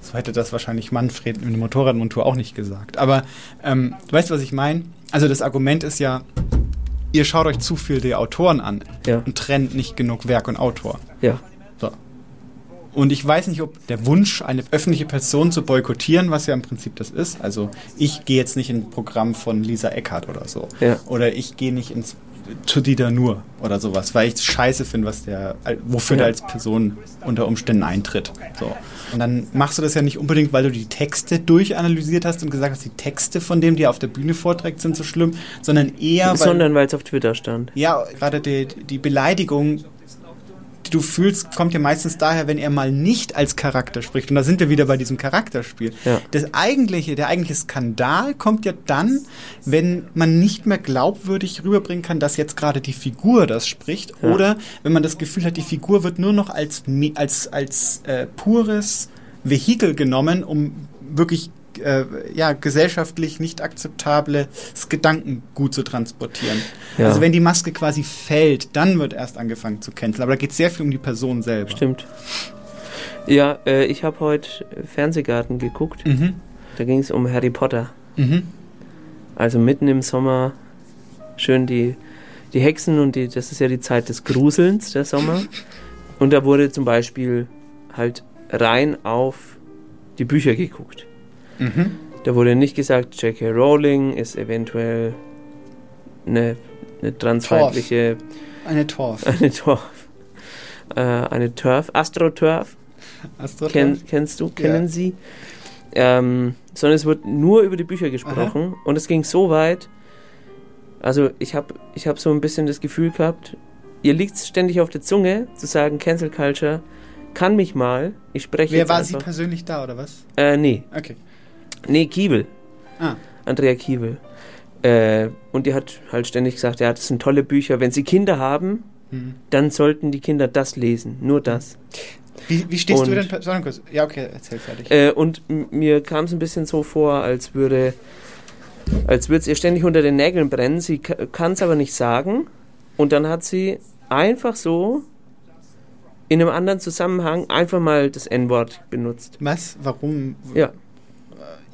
so hätte das wahrscheinlich Manfred mit der Motorradmontur auch nicht gesagt. Aber ähm, du weißt, was ich meine? Also das Argument ist ja, ihr schaut euch zu viel die Autoren an Ja. und trennt nicht genug Werk und Autor. Ja. So. Und ich weiß nicht, ob der Wunsch, eine öffentliche Person zu boykottieren, was ja im Prinzip das ist, also ich gehe jetzt nicht in ein Programm von Lisa Eckhardt oder so. Ja. Oder ich gehe nicht ins zu Dieter Nur oder sowas, weil ich es scheiße finde, was der, wofür Ja. der als Person unter Umständen eintritt. So. Und dann machst du das ja nicht unbedingt, weil du die Texte durchanalysiert hast und gesagt hast, die Texte von dem, die er auf der Bühne vorträgt, sind so schlimm, sondern eher, weil Sondern weil es auf Twitter stand. ja, gerade die, die Beleidigung, die du fühlst, kommt ja meistens daher, wenn er mal nicht als Charakter spricht. Und da sind wir wieder bei diesem Charakterspiel. Ja. Das eigentliche, der eigentliche Skandal kommt ja dann, wenn man nicht mehr glaubwürdig rüberbringen kann, dass jetzt gerade die Figur das spricht. Ja. Oder wenn man das Gefühl hat, die Figur wird nur noch als, als, als äh, pures Vehikel genommen, um wirklich äh, ja, gesellschaftlich nicht akzeptables Gedankengut zu transportieren. Ja. Also wenn die Maske quasi fällt, dann wird erst angefangen zu canceln. Aber da geht es sehr viel um die Person selber. Stimmt. Ja, äh, ich habe heute Fernsehgarten geguckt. Mhm. Da ging es um Harry Potter. Mhm. Also mitten im Sommer schön die, die Hexen und die, das ist ja die Zeit des Gruselns, der Sommer. Und da wurde zum Beispiel halt rein auf die Bücher geguckt. Mhm. Da wurde nicht gesagt, J.K. Rowling ist eventuell eine, eine transfeindliche, Eine Torf. eine Torf, äh, eine Turf, Astroturf, Astroturf? Ken, kennst du, kennen Ja. Sie? Ähm, sondern es wird nur über die Bücher gesprochen und es ging so weit, also ich habe ich hab so ein bisschen das Gefühl gehabt, ihr liegt ständig auf der Zunge zu sagen, Cancel Culture kann mich mal, ich spreche Wer war sie einfach, persönlich da, oder was? äh, nee, Okay. Nee, Kiebel, Ah. Andrea Kiebel. Äh, und die hat halt ständig gesagt, ja, das sind tolle Bücher. Wenn sie Kinder haben, Mhm. dann sollten die Kinder das lesen, nur das. Wie, wie stehst du Und- denn? per- Sorry, kurz. Ja, okay, erzähl fertig. Äh, und mir kam es ein bisschen so vor, als würde als würde es ihr ständig unter den Nägeln brennen. Sie kann es aber nicht sagen. Und dann hat sie einfach so in einem anderen Zusammenhang einfach mal das N-Wort benutzt. Was? Warum? Ja.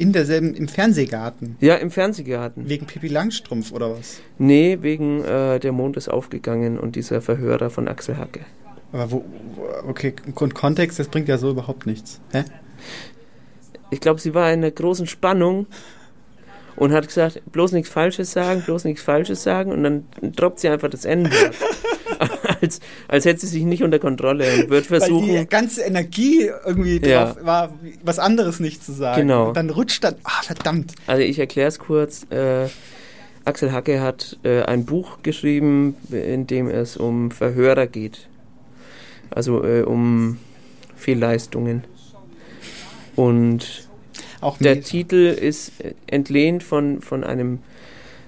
In derselben, im Fernsehgarten? Ja, im Fernsehgarten. Wegen Pippi Langstrumpf oder was? Nee, wegen äh, Der Mond ist aufgegangen und dieser Verhörer von Axel Hacke. Aber wo, okay, und Kontext, das bringt ja so überhaupt nichts. Hä? Ich glaube, sie war in einer großen Spannung und hat gesagt, bloß nichts Falsches sagen, bloß nichts Falsches sagen und dann droppt sie einfach das Ende. als, als hätte sie sich nicht unter Kontrolle und wird versuchen. Weil die ganze Energie irgendwie Ja. drauf war, was anderes nicht zu sagen. Genau. Und dann rutscht dann, ah, verdammt. Also ich erkläre es kurz. Äh, Axel Hacke hat äh, ein Buch geschrieben, in dem es um Verhörer geht. Also äh, um Fehlleistungen. Und Auch der Titel ist äh, entlehnt von, von einem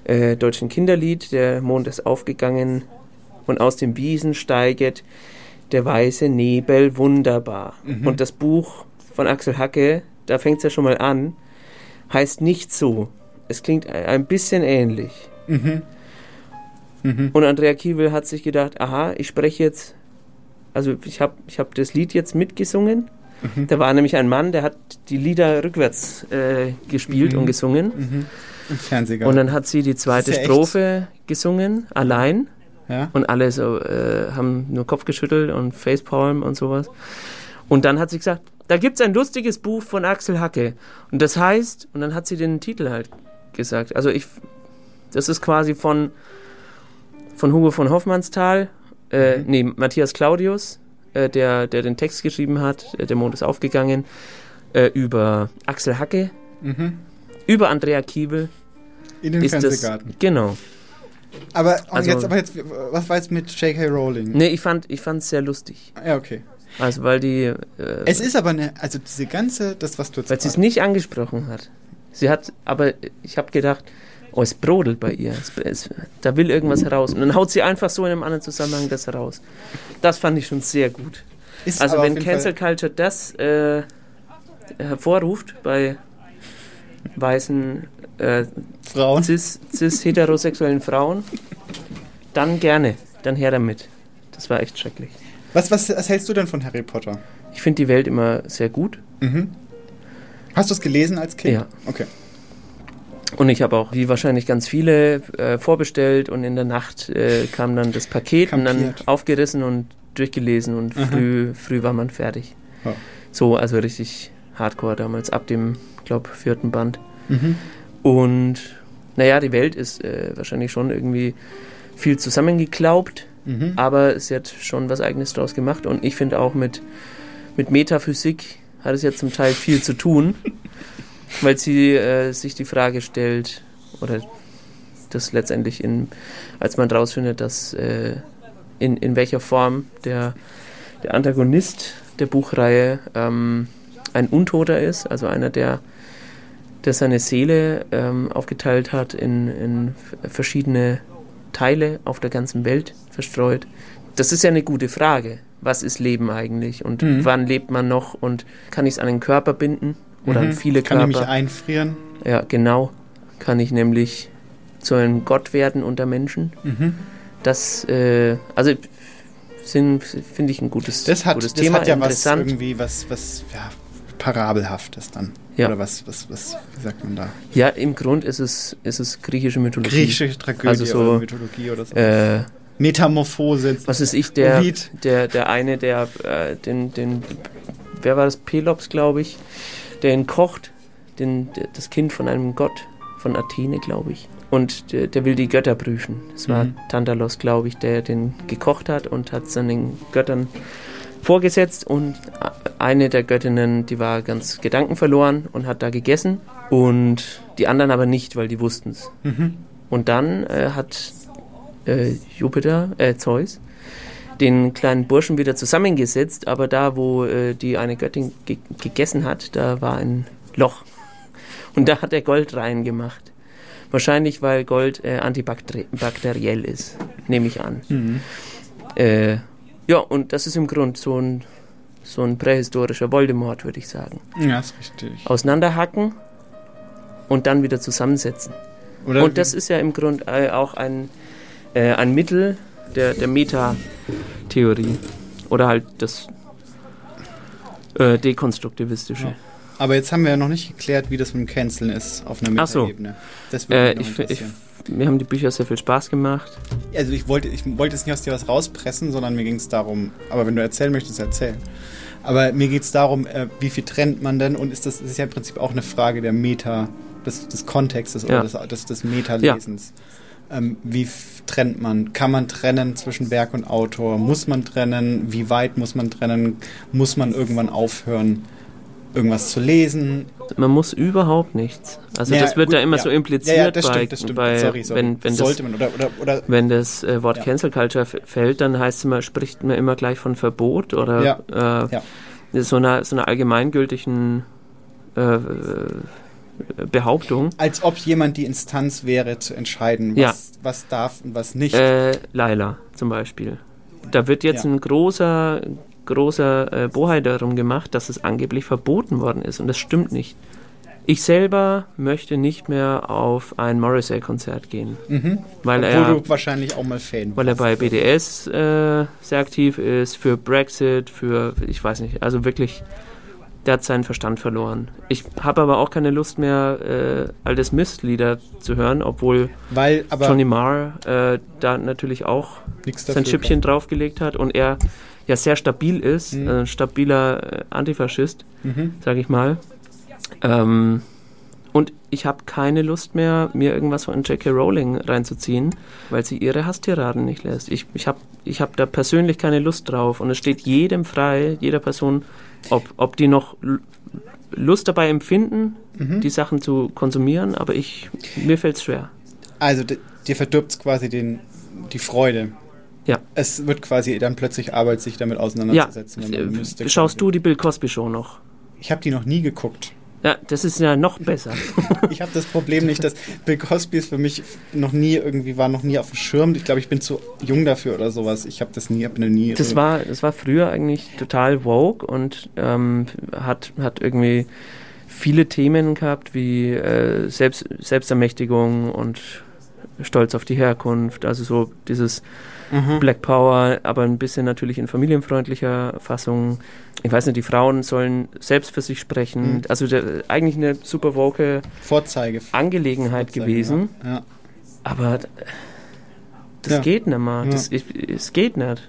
äh, deutschen Kinderlied. Der Mond ist aufgegangen und aus den Wiesen steiget der weiße Nebel wunderbar. Mhm. Und das Buch von Axel Hacke, da fängt es ja schon mal an, heißt nicht so. Es klingt ein- bisschen ähnlich. Mhm. Mhm. Und Andrea Kiewel hat sich gedacht, aha, ich spreche jetzt, also ich habe ich hab das Lied jetzt mitgesungen. Mhm. Da war nämlich ein Mann, der hat die Lieder rückwärts äh, gespielt Mhm. und gesungen. Mhm. Und dann hat sie die zweite Strophe gesungen, allein. Ja. Und alle so, äh, haben nur Kopf geschüttelt und Facepalm und sowas. Und dann hat sie gesagt, da gibt es ein lustiges Buch von Axel Hacke. Und das heißt, und dann hat sie den Titel halt gesagt. Also ich, das ist quasi von, von Hugo von Hoffmannsthal, äh, Mhm. nee, Matthias Claudius, äh, der, der den Text geschrieben hat, äh, Der Mond ist aufgegangen, äh, über Axel Hacke, Mhm. über Andrea Kiebel. In den ist das- Fernsehgarten. Genau. Aber, und Also- jetzt, aber jetzt, was war jetzt mit J.K. Rowling? Nee, ich fand ich es sehr lustig. Ja, okay. Also weil die. Äh, Es ist aber eine, also diese ganze, das, was du jetzt weil sie es nicht angesprochen hat. Sie hat, aber ich habe gedacht, oh, es brodelt bei ihr. Es, es, da will irgendwas heraus. Und dann haut sie einfach so in einem anderen Zusammenhang das heraus. Das fand ich schon sehr gut. Ist also wenn Cancel Culture das äh, hervorruft bei weißen äh, Frauen. Cis, cis heterosexuellen Frauen, dann gerne, dann her damit. Das war echt schrecklich. Was, was, was hältst du denn von Harry Potter? Ich finde die Welt immer sehr gut. Mhm. Hast du es gelesen als Kind? Ja. Okay. Und ich habe auch, wie wahrscheinlich ganz viele, äh, vorbestellt und in der Nacht äh, kam dann das Paket und dann Kampiert. aufgerissen und durchgelesen und Aha. früh, früh war man fertig. Ja. So, also richtig hardcore damals, ab dem, glaube vierten Band. Mhm. Und naja, die Welt ist äh, wahrscheinlich schon irgendwie viel zusammengeklaubt, Mhm. aber sie hat schon was Eigenes draus gemacht und ich finde auch mit, mit Metaphysik hat es ja zum Teil viel zu tun, weil sie äh, sich die Frage stellt, oder das letztendlich in, als man rausfindet, dass äh, in, in welcher Form der, der Antagonist der Buchreihe ähm, ein Untoter ist, also einer, der, der seine Seele ähm, aufgeteilt hat in, in verschiedene Teile auf der ganzen Welt verstreut. Das ist ja eine gute Frage. Was ist Leben eigentlich und Mhm. wann lebt man noch und kann ich es an den Körper binden oder Mhm. an viele Kann ich mich Körper? einfrieren? Ja, genau. Kann ich nämlich zu einem Gott werden unter Menschen. Mhm. Das, äh, also finde ich ein gutes, Das hat, gutes das Thema, hat ja was irgendwie, was, was, ja, Parabelhaftes dann. Ja. Oder was, was, was, sagt man da? Ja, im Grund ist es, ist es griechische Mythologie. Griechische Tragödie also so, oder Mythologie oder so. Äh, Metamorphose. was ist ich, der, der, der eine, der äh, den, den, wer war das? Pelops, glaube ich, der ihn kocht, den, das Kind von einem Gott, von Athene, glaube ich. Und der, der will die Götter prüfen. Es war Mhm. Tantalos, glaube ich, der den gekocht hat und hat es dann den Göttern vorgesetzt und eine der Göttinnen, die war ganz gedankenverloren und hat da gegessen und die anderen aber nicht, weil die wussten es. Mhm. Und dann äh, hat äh, Jupiter, äh, Zeus, den kleinen Burschen wieder zusammengesetzt, aber da, wo äh, die eine Göttin ge gegessen hat, da war ein Loch. Und da hat er Gold reingemacht. Wahrscheinlich, weil Gold äh, antibakteriell ist, nehme ich an. Mhm. Äh, ja, und das ist im Grund so ein, so ein prähistorischer Voldemort, würde ich sagen. Ja, ist richtig. Auseinanderhacken und dann wieder zusammensetzen. Oder und das ist ja im Grund äh, auch ein, äh, ein Mittel der, der Metatheorie Oder halt das äh, Dekonstruktivistische. Ja. Aber jetzt haben wir ja noch nicht geklärt, wie das mit dem Canceln ist auf einer Ach so. Metaebene. Das würde Äh, mich ich, noch ich, interessieren. Mir haben die Bücher sehr viel Spaß gemacht. Also ich wollte, ich wollte jetzt nicht aus dir was rauspressen, sondern mir ging es darum, aber wenn du erzählen möchtest, erzähl. Aber mir geht es darum, äh, wie viel trennt man denn und ist das, das ist ja im Prinzip auch eine Frage der Meta, des, des Kontextes oder Ja. des, des, des Meta-Lesens. Ähm, wie trennt man? Kann man trennen zwischen Werk und Autor? Muss man trennen? Wie weit muss man trennen? Muss man irgendwann aufhören, irgendwas zu lesen? Man muss überhaupt nichts. Also Ja, das wird gut, da immer ja. so impliziert Ja, ja, das bei, stimmt, das stimmt. bei Sorry, sorry. wenn, wenn Sollte das, man oder, oder, oder wenn das äh, Wort. Cancel Culture fällt, dann heißt es immer, spricht man immer gleich von Verbot oder äh, so einer so einer allgemeingültigen äh, Behauptung. als ob jemand die Instanz wäre, zu entscheiden, was, was darf und was nicht. Äh, Laila zum Beispiel. Da wird jetzt ein großer, großer äh, Bohai darum gemacht, dass es angeblich verboten worden ist. Und das stimmt nicht. Ich selber möchte nicht mehr auf ein Morrissey-Konzert gehen, Mhm. weil Obwohl er, du wahrscheinlich auch mal Fan weil er bei BDS äh, sehr aktiv ist, für Brexit, für, ich weiß nicht, also wirklich, der hat seinen Verstand verloren. Ich habe aber auch keine Lust mehr, äh, all das Mistlieder zu hören, obwohl Weil, Johnny Marr äh, da natürlich auch sein Schippchen draufgelegt hat und er ja sehr stabil ist, Mhm. äh, ein stabiler äh, Antifaschist. Mhm. sage ich mal. Ähm, und ich habe keine Lust mehr, mir irgendwas von J.K. Rowling reinzuziehen, weil sie ihre Hasstiraden nicht lässt. Ich, ich habe ich hab da persönlich keine Lust drauf und es steht jedem frei, jeder Person, ob, ob die noch Lust dabei empfinden, Mhm. die Sachen zu konsumieren, aber ich, mir fällt es schwer. Also dir verdirbt es quasi den, die Freude. Ja. Es wird quasi dann plötzlich Arbeit, sich damit Ja, auseinanderzusetzen. wenn man äh, müsste schaust quasi. du die Bill Cosby Show noch? Ich habe die noch nie geguckt. Ja, das ist ja noch besser. Ich habe das Problem nicht, dass Bill Cosby ist für mich noch nie irgendwie war noch nie auf dem Schirm. Ich glaube, ich bin zu jung dafür oder sowas. Ich habe das nie, habe nie. Das war, das war früher eigentlich total vogue und ähm, hat, hat irgendwie viele Themen gehabt wie äh, Selbst, Selbstermächtigung und Stolz auf die Herkunft, also so dieses Mhm. Black Power, aber ein bisschen natürlich in familienfreundlicher Fassung. Ich weiß nicht, die Frauen sollen selbst für sich sprechen. Mhm. Also der, eigentlich eine super woke Vorzeige. Angelegenheit Vorzeige, gewesen, Ja. ja. aber das Ja. geht nicht. Ja. Das, es geht nicht.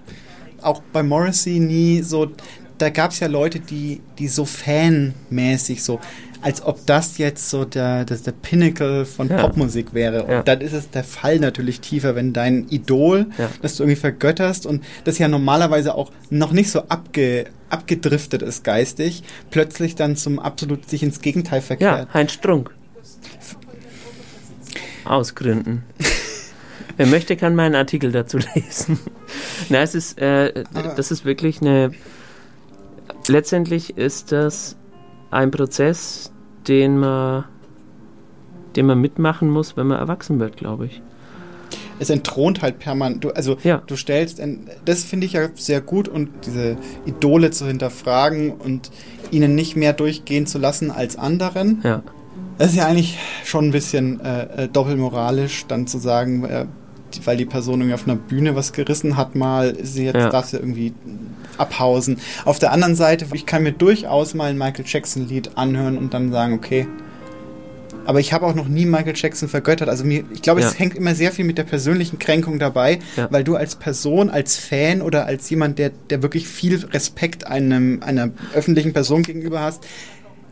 auch bei Morrissey nie so, da gab es ja Leute, die, die so fanmäßig so, als ob das jetzt so der, das der Pinnacle von Ja. Popmusik wäre. Und Ja. dann ist es der Fall natürlich tiefer, wenn dein Idol, Ja. das du irgendwie vergötterst und das ja normalerweise auch noch nicht so abge, abgedriftet ist geistig, plötzlich dann zum absolut sich ins Gegenteil Ja, verkehrt. Heinz Strunk. Aus Gründen. Wer möchte, kann meinen Artikel dazu lesen. Na, es ist, äh, das ist wirklich eine. Letztendlich ist das ein Prozess, den man, den man mitmachen muss, wenn man erwachsen wird, glaube ich. es entthront halt permanent. Du, also Ja. du stellst, das finde ich ja sehr gut und diese Idole zu hinterfragen und ihnen nicht mehr durchgehen zu lassen als anderen. Ja. Das ist ja eigentlich schon ein bisschen äh, äh, doppelmoralisch, dann zu sagen, äh, weil die Person irgendwie auf einer Bühne was gerissen hat, mal ist sie jetzt Ja. darf sie irgendwie abhausen. Auf der anderen Seite, ich kann mir durchaus mal ein Michael Jackson Lied anhören und dann sagen, okay. Aber ich habe auch noch nie Michael Jackson vergöttert. Also mir, ich glaube, Ja. es hängt immer sehr viel mit der persönlichen Kränkung dabei, Ja. weil du als Person, als Fan oder als jemand, der, der wirklich viel Respekt einem, einer öffentlichen Person gegenüber hast,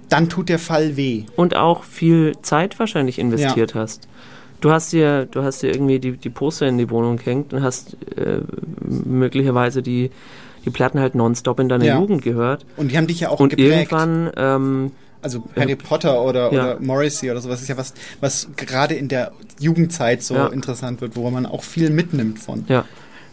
dann tut der Fall weh. Und auch viel Zeit wahrscheinlich investiert hast. Du hast dir, du hast dir irgendwie die, die Poster in die Wohnung gehängt und hast äh, möglicherweise die, die Platten halt nonstop in deiner Ja. Jugend gehört. Und die haben dich ja auch und geprägt. irgendwann, ähm, Also Harry Potter oder, Ja. oder Morrissey oder sowas ist ja was, was gerade in der Jugendzeit so Ja. interessant wird, wo man auch viel mitnimmt von. ja,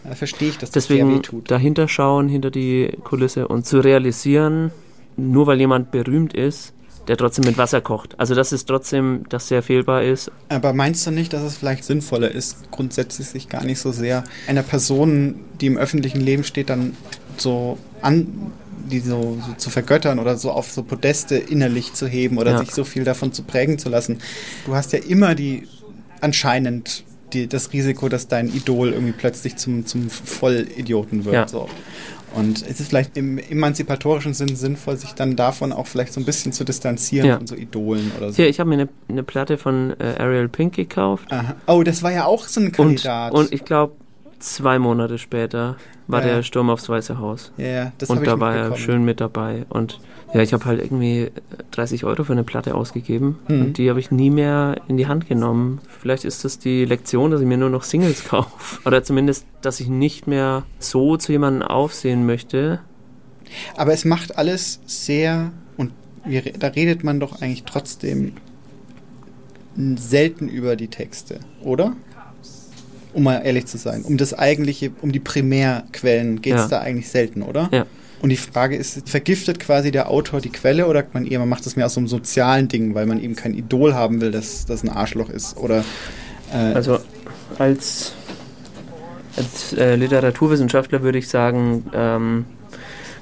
Da verstehe ich, dass das sehr deswegen weh tut. dahinter schauen, hinter die Kulisse und zu realisieren, nur weil jemand berühmt ist, der trotzdem mit Wasser kocht. Also das ist trotzdem, das sehr fehlbar ist. Aber meinst du nicht, dass es vielleicht sinnvoller ist, grundsätzlich sich gar nicht so sehr einer Person, die im öffentlichen Leben steht, dann so an die so, so zu vergöttern oder so auf so Podeste innerlich zu heben oder Ja. sich so viel davon zu prägen zu lassen. Du hast ja immer die anscheinend die, das Risiko, dass dein Idol irgendwie plötzlich zum, zum Vollidioten wird. Ja. So. Und es ist vielleicht im emanzipatorischen Sinn sinnvoll, sich dann davon auch vielleicht so ein bisschen zu distanzieren Ja. von so Idolen oder so. Hier, ich habe mir eine, eine Platte von äh, Ariel Pink gekauft. Aha. Oh, das war ja auch so ein Und, Kandidat. und ich glaube, zwei Monate später war Ja. der Sturm aufs Weiße Haus. ja, das und da war er schön mit dabei. Und ja, ich habe halt irgendwie 30 Euro für eine Platte ausgegeben. Mhm. Und die habe ich nie mehr in die Hand genommen. Vielleicht ist das die Lektion, dass ich mir nur noch Singles kaufe. Oder zumindest, dass ich nicht mehr so zu jemandem aufsehen möchte. Aber es macht alles sehr, und wir, da redet man doch eigentlich trotzdem selten über die Texte, oder? Um mal ehrlich zu sein. Um das eigentliche, um die Primärquellen geht es Ja. da eigentlich selten, oder? Ja. Und die Frage ist, vergiftet quasi der Autor die Quelle oder man eher, man macht das mehr aus so einem sozialen Ding, weil man eben kein Idol haben will, das, das ein Arschloch ist? Oder äh, Also als, als äh, Literaturwissenschaftler würde ich sagen, ähm,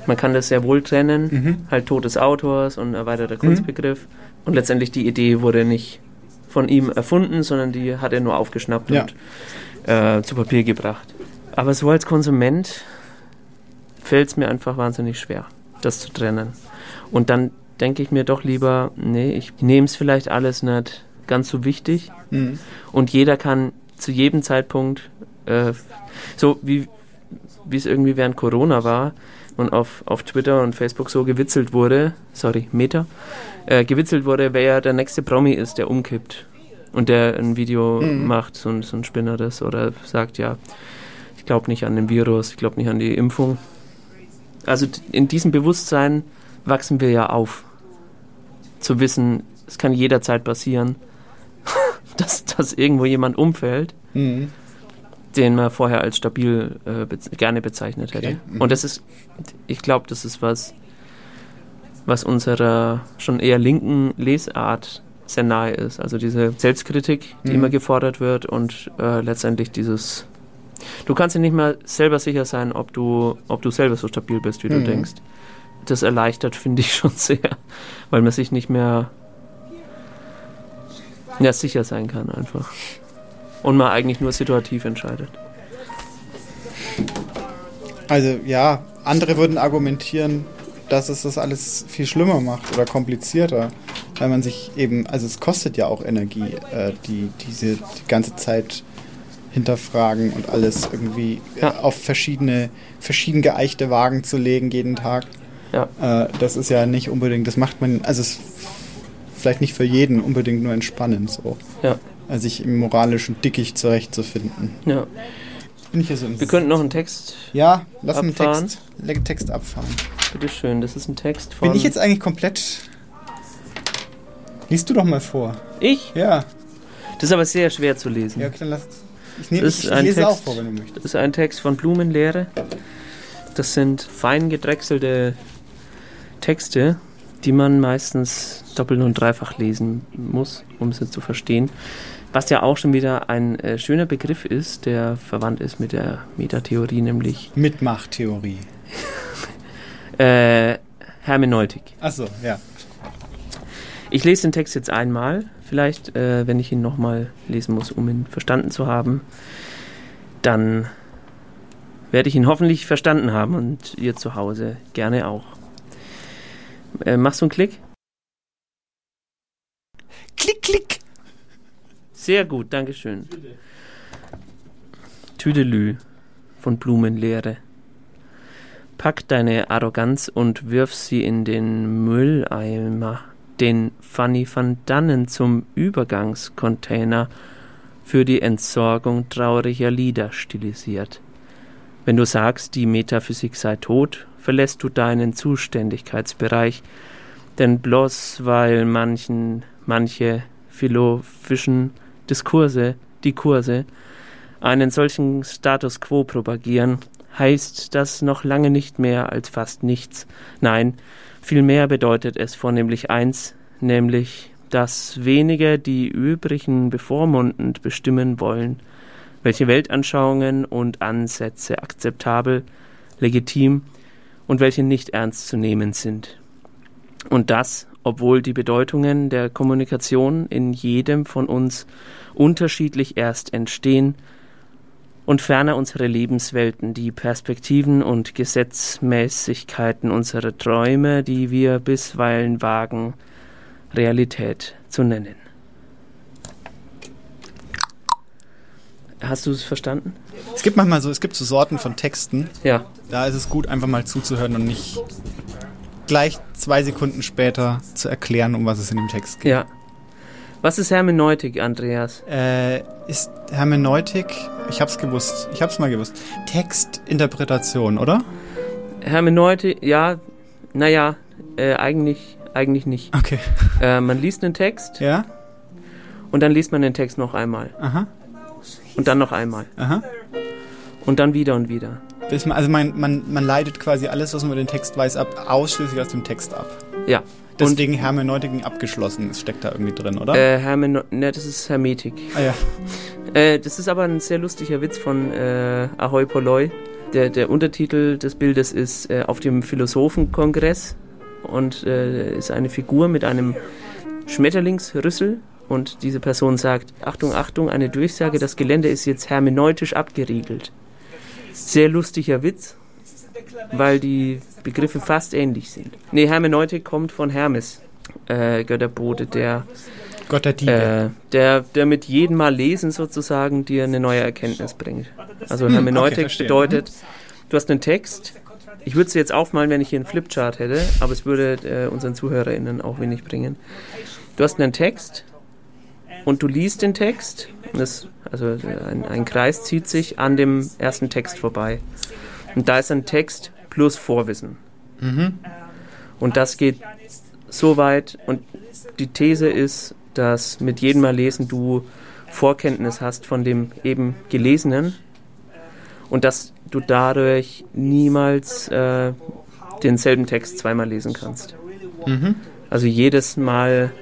man kann das sehr wohl trennen. Mhm. Halt Tod des Autors und erweiterter Kunstbegriff. Und letztendlich die Idee wurde nicht von ihm erfunden, sondern die hat er nur aufgeschnappt Ja. und äh, zu Papier gebracht. Aber so als Konsument fällt es mir einfach wahnsinnig schwer, das zu trennen. Und dann denke ich mir doch lieber, nee, ich nehme es vielleicht alles nicht ganz so wichtig. Mhm. Und jeder kann zu jedem Zeitpunkt, äh, so wie wie es irgendwie während Corona war und auf, auf Twitter und Facebook so gewitzelt wurde, sorry, Meta, äh, gewitzelt wurde, wer ja der nächste Promi ist, der umkippt und der ein Video Mhm. macht, so ein, so ein Spinner das, oder sagt, ja, ich glaube nicht an den Virus, ich glaube nicht an die Impfung. Also in diesem Bewusstsein wachsen wir ja auf. Zu wissen, es kann jederzeit passieren, dass, dass irgendwo jemand umfällt, Mhm. den man vorher als stabil äh, bez gerne bezeichnet hätte. Okay, mhm. Und das ist, ich glaube, das ist was, was unserer schon eher linken Lesart sehr nahe ist. Also diese Selbstkritik, die Mhm. immer gefordert wird und äh, letztendlich dieses Du kannst dir nicht mal selber sicher sein, ob du, ob du selber so stabil bist, wie du Mhm. denkst. Das erleichtert, finde ich schon sehr, weil man sich nicht mehr ja, sicher sein kann einfach. Und man eigentlich nur situativ entscheidet. Also ja, andere würden argumentieren, dass es das alles viel schlimmer macht oder komplizierter, weil man sich eben, also es kostet ja auch Energie, äh, die diese die ganze Zeit hinterfragen und alles irgendwie äh, Ja. auf verschiedene, verschieden geeichte Wagen zu legen jeden Tag. Ja. Äh, das ist ja nicht unbedingt, das macht man, also es ist vielleicht nicht für jeden unbedingt nur entspannend so. Ja. Also sich im moralischen Dickicht zurechtzufinden. Ja. Bin ich hier so im Wir könnten noch einen Text. ja, lass einen. Text, Text abfahren. Bitteschön, das ist ein Text von. Bin ich jetzt eigentlich komplett. Liest du doch mal vor. Ich? Ja. Das ist aber sehr schwer zu lesen. Ja, okay, dann lass. Ich, nehm, Das ich, ist ich ein lese Text. auch vor, wenn du möchtest. Das ist ein Text von Blumenlehre. Das sind fein gedrechselte Texte, die man meistens doppelt und dreifach lesen muss, um sie zu verstehen. Was ja auch schon wieder ein äh, schöner Begriff ist, der verwandt ist mit der Metatheorie, nämlich Mitmachtheorie. äh, Hermeneutik. Achso, ja. Ich lese den Text jetzt einmal, vielleicht, äh, wenn ich ihn nochmal lesen muss, um ihn verstanden zu haben, dann werde ich ihn hoffentlich verstanden haben und ihr zu Hause gerne auch. Äh, machst du einen Klick? Klick, klick. Sehr gut, Dankeschön. Tüdelü von Blumenlehre. Pack deine Arroganz und wirf sie in den Mülleimer, den Fanny van Dannen zum Übergangscontainer für die Entsorgung trauriger Lieder stilisiert. Wenn du sagst, die Metaphysik sei tot, verlässt du deinen Zuständigkeitsbereich, denn bloß weil manchen, manche philosophischen Diskurse, die Kurse, einen solchen Status quo propagieren, heißt das noch lange nicht mehr als fast nichts. Nein, vielmehr bedeutet es vornehmlich eins, nämlich, dass wenige die übrigen bevormundend bestimmen wollen, welche Weltanschauungen und Ansätze akzeptabel, legitim und welche nicht ernst zu nehmen sind. Und das, obwohl die Bedeutungen der Kommunikation in jedem von uns unterschiedlich erst entstehen und ferner unsere Lebenswelten, die Perspektiven und Gesetzmäßigkeiten unserer Träume, die wir bisweilen wagen, Realität zu nennen. Hast du es verstanden? Es gibt manchmal so, es gibt so Sorten von Texten. Ja. Da ist es gut, einfach mal zuzuhören und nicht gleich zwei Sekunden später zu erklären, um was es in dem Text geht. Ja. Was ist Hermeneutik, Andreas? Äh, ist Hermeneutik, ich hab's gewusst, ich hab's mal gewusst, Textinterpretation, oder? Hermeneutik, ja, naja, äh, eigentlich, eigentlich nicht. Okay. Äh, man liest einen Text. Ja. Und dann liest man den Text noch einmal. Aha. Und dann noch einmal. Aha. Und dann wieder und wieder. Man, also man, man, man leitet quasi alles, was man über den Text weiß, ab, ausschließlich aus dem Text ab. Ja. Deswegen Hermeneutik abgeschlossen, das steckt da irgendwie drin, oder? Äh, Hermeno ne, das ist Hermetik. Ah ja. Äh, das ist aber ein sehr lustiger Witz von äh, Ahoy Polloi. Der, der Untertitel des Bildes ist äh, auf dem Philosophenkongress und äh, ist eine Figur mit einem Schmetterlingsrüssel und diese Person sagt, Achtung, Achtung, eine Durchsage, das Gelände ist jetzt hermeneutisch abgeriegelt. Sehr lustiger Witz, weil die Begriffe fast ähnlich sind. Nee, Hermeneutik kommt von Hermes, äh, Götterbote, der Gott der Diebe. Äh, der, der mit jedem Mal lesen sozusagen dir eine neue Erkenntnis bringt. Also Hermeneutik okay, bedeutet, du hast einen Text, ich würde es jetzt aufmalen, wenn ich hier einen Flipchart hätte, aber es würde äh, unseren ZuhörerInnen auch wenig bringen. Du hast einen Text und du liest den Text, das, also äh, ein, ein Kreis zieht sich an dem ersten Text vorbei. Und da ist ein Text plus Vorwissen. Mhm. Und das geht so weit und die These ist, dass mit jedem Mal lesen du Vorkenntnis hast von dem eben Gelesenen und dass du dadurch niemals äh, denselben Text zweimal lesen kannst. Mhm. Also jedes Mal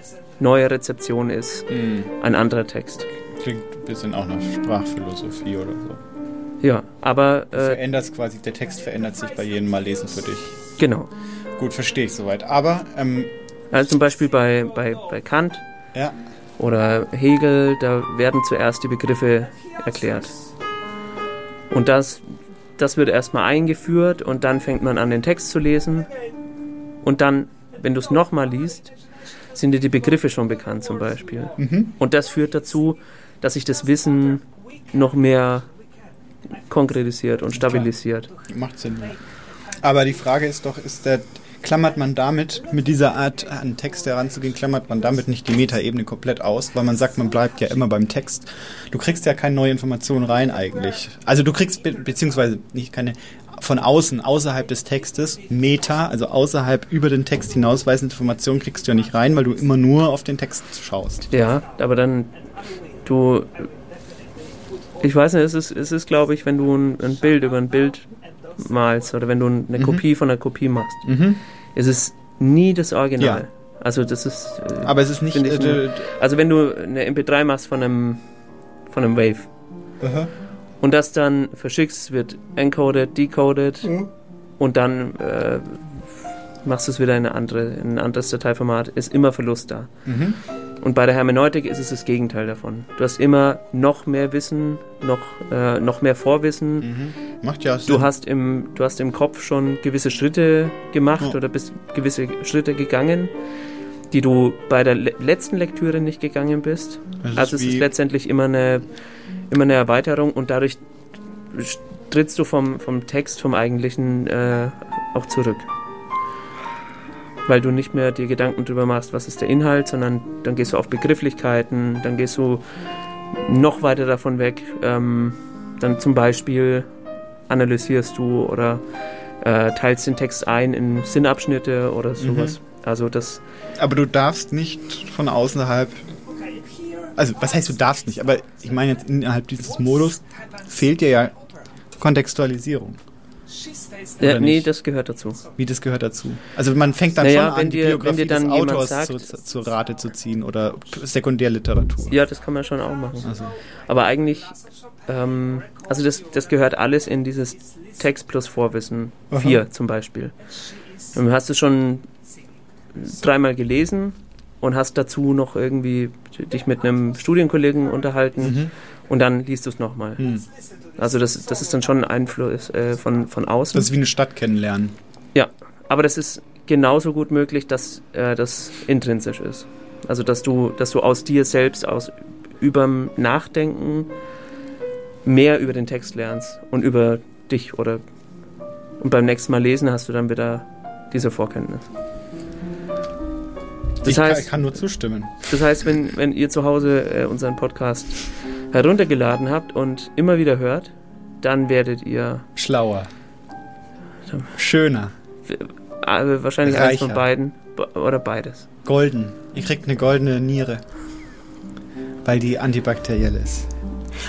neue Rezeption ist Mhm. ein anderer Text. Klingt ein bisschen auch nach Sprachphilosophie oder so. Ja, aber äh, veränderst quasi, der Text verändert sich bei jedem Mal lesen für dich. genau. Gut, verstehe ich soweit. Aber, ähm, Also zum Beispiel bei, bei, bei Kant ja, oder Hegel, da werden zuerst die Begriffe erklärt. Und das, das wird erstmal eingeführt und dann fängt man an, den Text zu lesen. Und dann, wenn du es nochmal liest, sind dir die Begriffe schon bekannt zum Beispiel. Mhm. Und das führt dazu, dass sich das Wissen noch mehr konkretisiert und stabilisiert. macht Sinn. Aber die Frage ist doch, ist der, klammert man damit, mit dieser Art an Text heranzugehen, klammert man damit nicht die Metaebene komplett aus, weil man sagt, man bleibt ja immer beim Text. Du kriegst ja keine neue Information rein eigentlich. Also du kriegst, be beziehungsweise nicht keine, von außen, außerhalb des Textes, Meta, also außerhalb über den Text hinausweisende Informationen kriegst du ja nicht rein, weil du immer nur auf den Text schaust. Ja, aber dann du. Ich weiß nicht, es ist, es ist glaube ich, wenn du ein, ein Bild über ein Bild malst oder wenn du eine Mhm. Kopie von einer Kopie machst, Mhm. ist es nie das Original. Ja. Also das ist. äh, Aber es ist nicht, ich, äh, also wenn du eine MP3 machst von einem von einem Wave Aha. und das dann verschickst, wird encoded, decoded Mhm. und dann äh, machst du es wieder in, eine andere, in ein anderes Dateiformat, ist immer Verlust da. Mhm. Und bei der Hermeneutik ist es das Gegenteil davon. Du hast immer noch mehr Wissen, noch, äh, noch mehr Vorwissen. Mhm. Macht ja Sinn. Du hast, im, du hast im Kopf schon gewisse Schritte gemacht Ja. oder bist gewisse Schritte gegangen, die du bei der le letzten Lektüre nicht gegangen bist. Ist also es ist letztendlich immer eine, immer eine Erweiterung und dadurch trittst du vom, vom Text, vom eigentlichen äh, auch zurück. Weil du nicht mehr dir Gedanken drüber machst, was ist der Inhalt, sondern dann gehst du auf Begrifflichkeiten, dann gehst du noch weiter davon weg. Ähm, dann zum Beispiel analysierst du oder äh, teilst den Text ein in Sinnabschnitte oder sowas. Also das Aber du darfst nicht von außerhalb. Also, was heißt, du darfst nicht? Aber ich meine jetzt innerhalb dieses Modus fehlt dir ja Kontextualisierung. Oder nee, nicht? das gehört dazu. Wie das gehört dazu? Also man fängt dann Naja, schon an, die dir- wenn Biografie dir dann des jemand Autors sagt- zu, zu, Rate zu ziehen oder Sekundärliteratur. Ja, das kann man schon auch machen. Also. Aber eigentlich, ähm, also das, das gehört alles in dieses Text plus Vorwissen Aha. 4 zum Beispiel. Dann hast du schon dreimal gelesen und hast dazu noch irgendwie dich mit einem Studienkollegen unterhalten Mhm. Und dann liest du es nochmal. Hm. Also das, das ist dann schon ein Einfluss äh, von, von außen. Das ist wie eine Stadt kennenlernen. Ja, aber das ist genauso gut möglich, dass äh, das intrinsisch ist. Also dass du, dass du aus dir selbst, aus überm Nachdenken mehr über den Text lernst und über dich oder und beim nächsten Mal lesen hast du dann wieder diese Vorkenntnis. Das ich kann, heißt, kann nur zustimmen. das heißt, wenn, wenn ihr zu Hause äh, unseren Podcast heruntergeladen habt und immer wieder hört, dann werdet ihr Schlauer. Schöner. äh, wahrscheinlich eins von Reicher. beiden be- oder beides. Golden. Ihr kriegt eine goldene Niere. Weil die antibakteriell ist.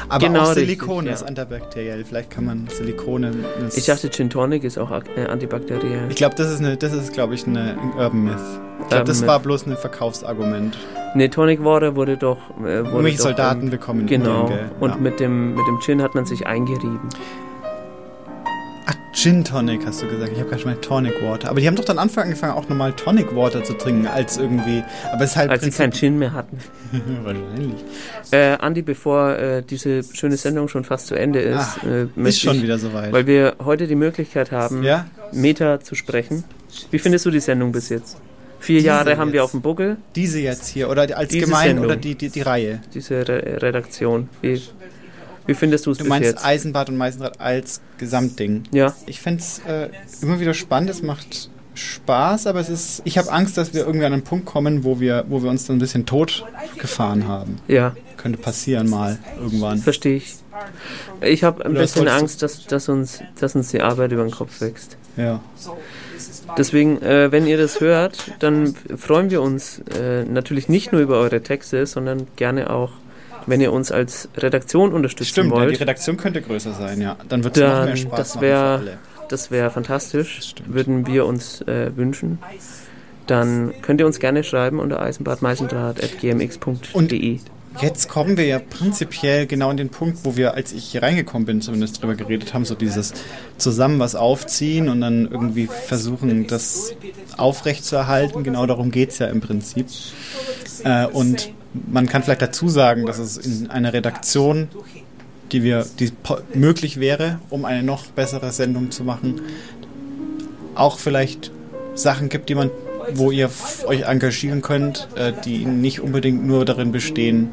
Aber Genau auch richtig, Silikon ja. ist antibakteriell. Vielleicht kann man Silikone. Ich dachte, Gin Tonic ist auch äh, antibakteriell. Ich glaube, das ist eine, das ist, glaube ich, eine ein Urban Myth. Ich glaube, das war bloß ein Verkaufsargument. Nee, Tonic Water wurde doch. Äh, wurde Irgendwelche doch, Soldaten ähm, bekommen Genau. gell? Und Ja. mit, dem, mit dem Gin hat man sich eingerieben. Ach, Gin Tonic hast du gesagt. Ich habe gerade schon mal Tonic Water. Aber die haben doch dann Anfang angefangen, auch normal Tonic Water zu trinken, als irgendwie. Aber es ist halt Als sie keinen Gin mehr hatten. Wahrscheinlich. Äh, Andi, bevor äh, diese schöne Sendung schon fast zu Ende ist, Ah, äh, ist schon ich, wieder soweit. weil wir heute die Möglichkeit haben, Ja? Meta zu sprechen. Wie findest du die Sendung bis jetzt? Vier Diese Jahre haben wir jetzt. auf dem Buckel, Diese jetzt hier. Oder als Diese gemein Sendung. oder die, die, die Reihe. diese Re Redaktion. Wie, wie findest du es Du bis meinst jetzt? Eisenbad und Meisenrad als Gesamtding. Ja, Ich fände es äh, immer wieder spannend, es macht Spaß, aber es ist. Ich habe Angst, dass wir irgendwie an einen Punkt kommen, wo wir, wo wir uns dann ein bisschen tot gefahren haben. ja, Könnte passieren mal irgendwann. verstehe ich. Ich habe ein Oder bisschen Angst, dass, dass, uns, dass uns die Arbeit über den Kopf wächst. Ja. Deswegen, äh, wenn ihr das hört, dann freuen wir uns äh, natürlich nicht nur über eure Texte, sondern gerne auch, wenn ihr uns als Redaktion unterstützen Stimmt, ja, die wollt. Redaktion könnte größer sein, ja. Dann wird es noch mehr Spaß das machen wär- für alle. das wäre fantastisch, stimmt. würden wir uns äh, wünschen. Dann könnt ihr uns gerne schreiben unter eisenbadmeisendraht.gmx.de. Jetzt kommen wir ja prinzipiell genau an den Punkt, wo wir, als ich hier reingekommen bin, zumindest drüber geredet haben, so dieses zusammen was aufziehen und dann irgendwie versuchen, das aufrechtzuerhalten. Genau darum geht es ja im Prinzip. Äh, und man kann vielleicht dazu sagen, dass es in einer Redaktion, die wir, die möglich wäre, um eine noch bessere Sendung zu machen, auch vielleicht Sachen gibt, die man, wo ihr euch engagieren könnt, äh, die nicht unbedingt nur darin bestehen,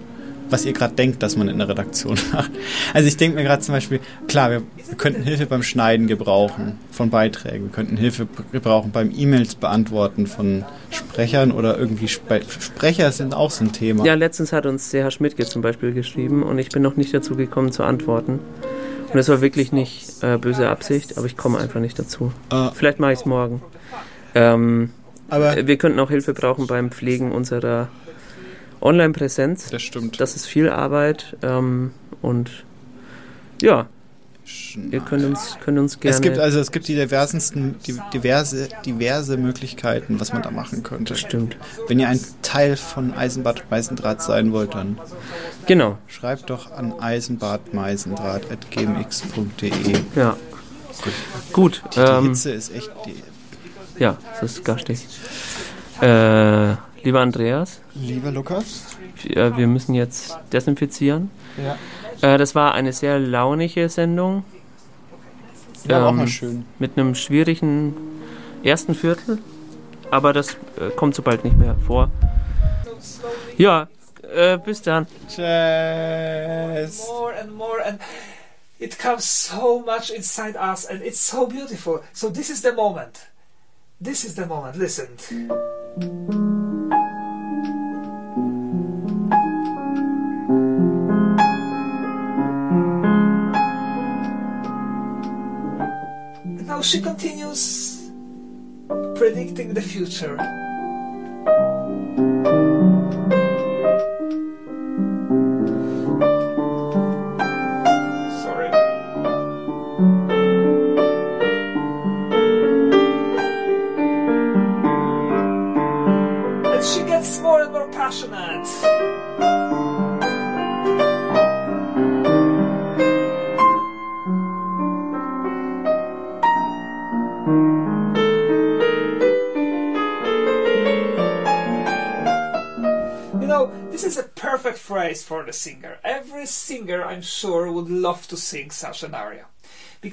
was ihr gerade denkt, dass man in der Redaktion macht. Also ich denke mir gerade zum Beispiel, klar, wir, könnten Hilfe beim Schneiden gebrauchen von Beiträgen, wir könnten Hilfe gebrauchen beim E-Mails beantworten von Sprechern oder irgendwie Spe Sprecher sind auch so ein Thema. Ja, letztens hat uns der Herr Schmidtke zum Beispiel geschrieben und ich bin noch nicht dazu gekommen zu antworten. Und das war wirklich nicht äh, böse Absicht, aber ich komme einfach nicht dazu. Äh, Vielleicht mache ich es morgen. Ähm, aber wir könnten auch Hilfe brauchen beim Pflegen unserer Online-Präsenz. das stimmt. Das ist viel Arbeit ähm, und ja, ihr könnt uns, könnt uns gerne. Es gibt also es gibt die diversesten, die, diverse, diverse Möglichkeiten, was man da machen könnte. Stimmt. Wenn ihr ein Teil von Eisenbad Meisendraht sein wollt, dann Genau, schreibt doch an eisenbadmeisendraht.gmx.de. ja. Gut, Die, die ähm, Hitze ist echt die. ja, das ist garstig. Äh, lieber Andreas, Lieber Lukas? wir, wir müssen jetzt desinfizieren. Ja. Äh, das war eine sehr launige Sendung Ja, auch Ähm, mal schön. mit einem schwierigen ersten Viertel, aber das äh, kommt so bald nicht mehr vor. Ja, äh, bis dann. Tschüss. more and more and it comes so much inside us and it's so beautiful so this is the moment this is the moment listen now she continues predicting the future sorry and she gets more and more passionate. This is a perfect phrase for the singer. Every singer, I'm sure, would love to sing such an aria.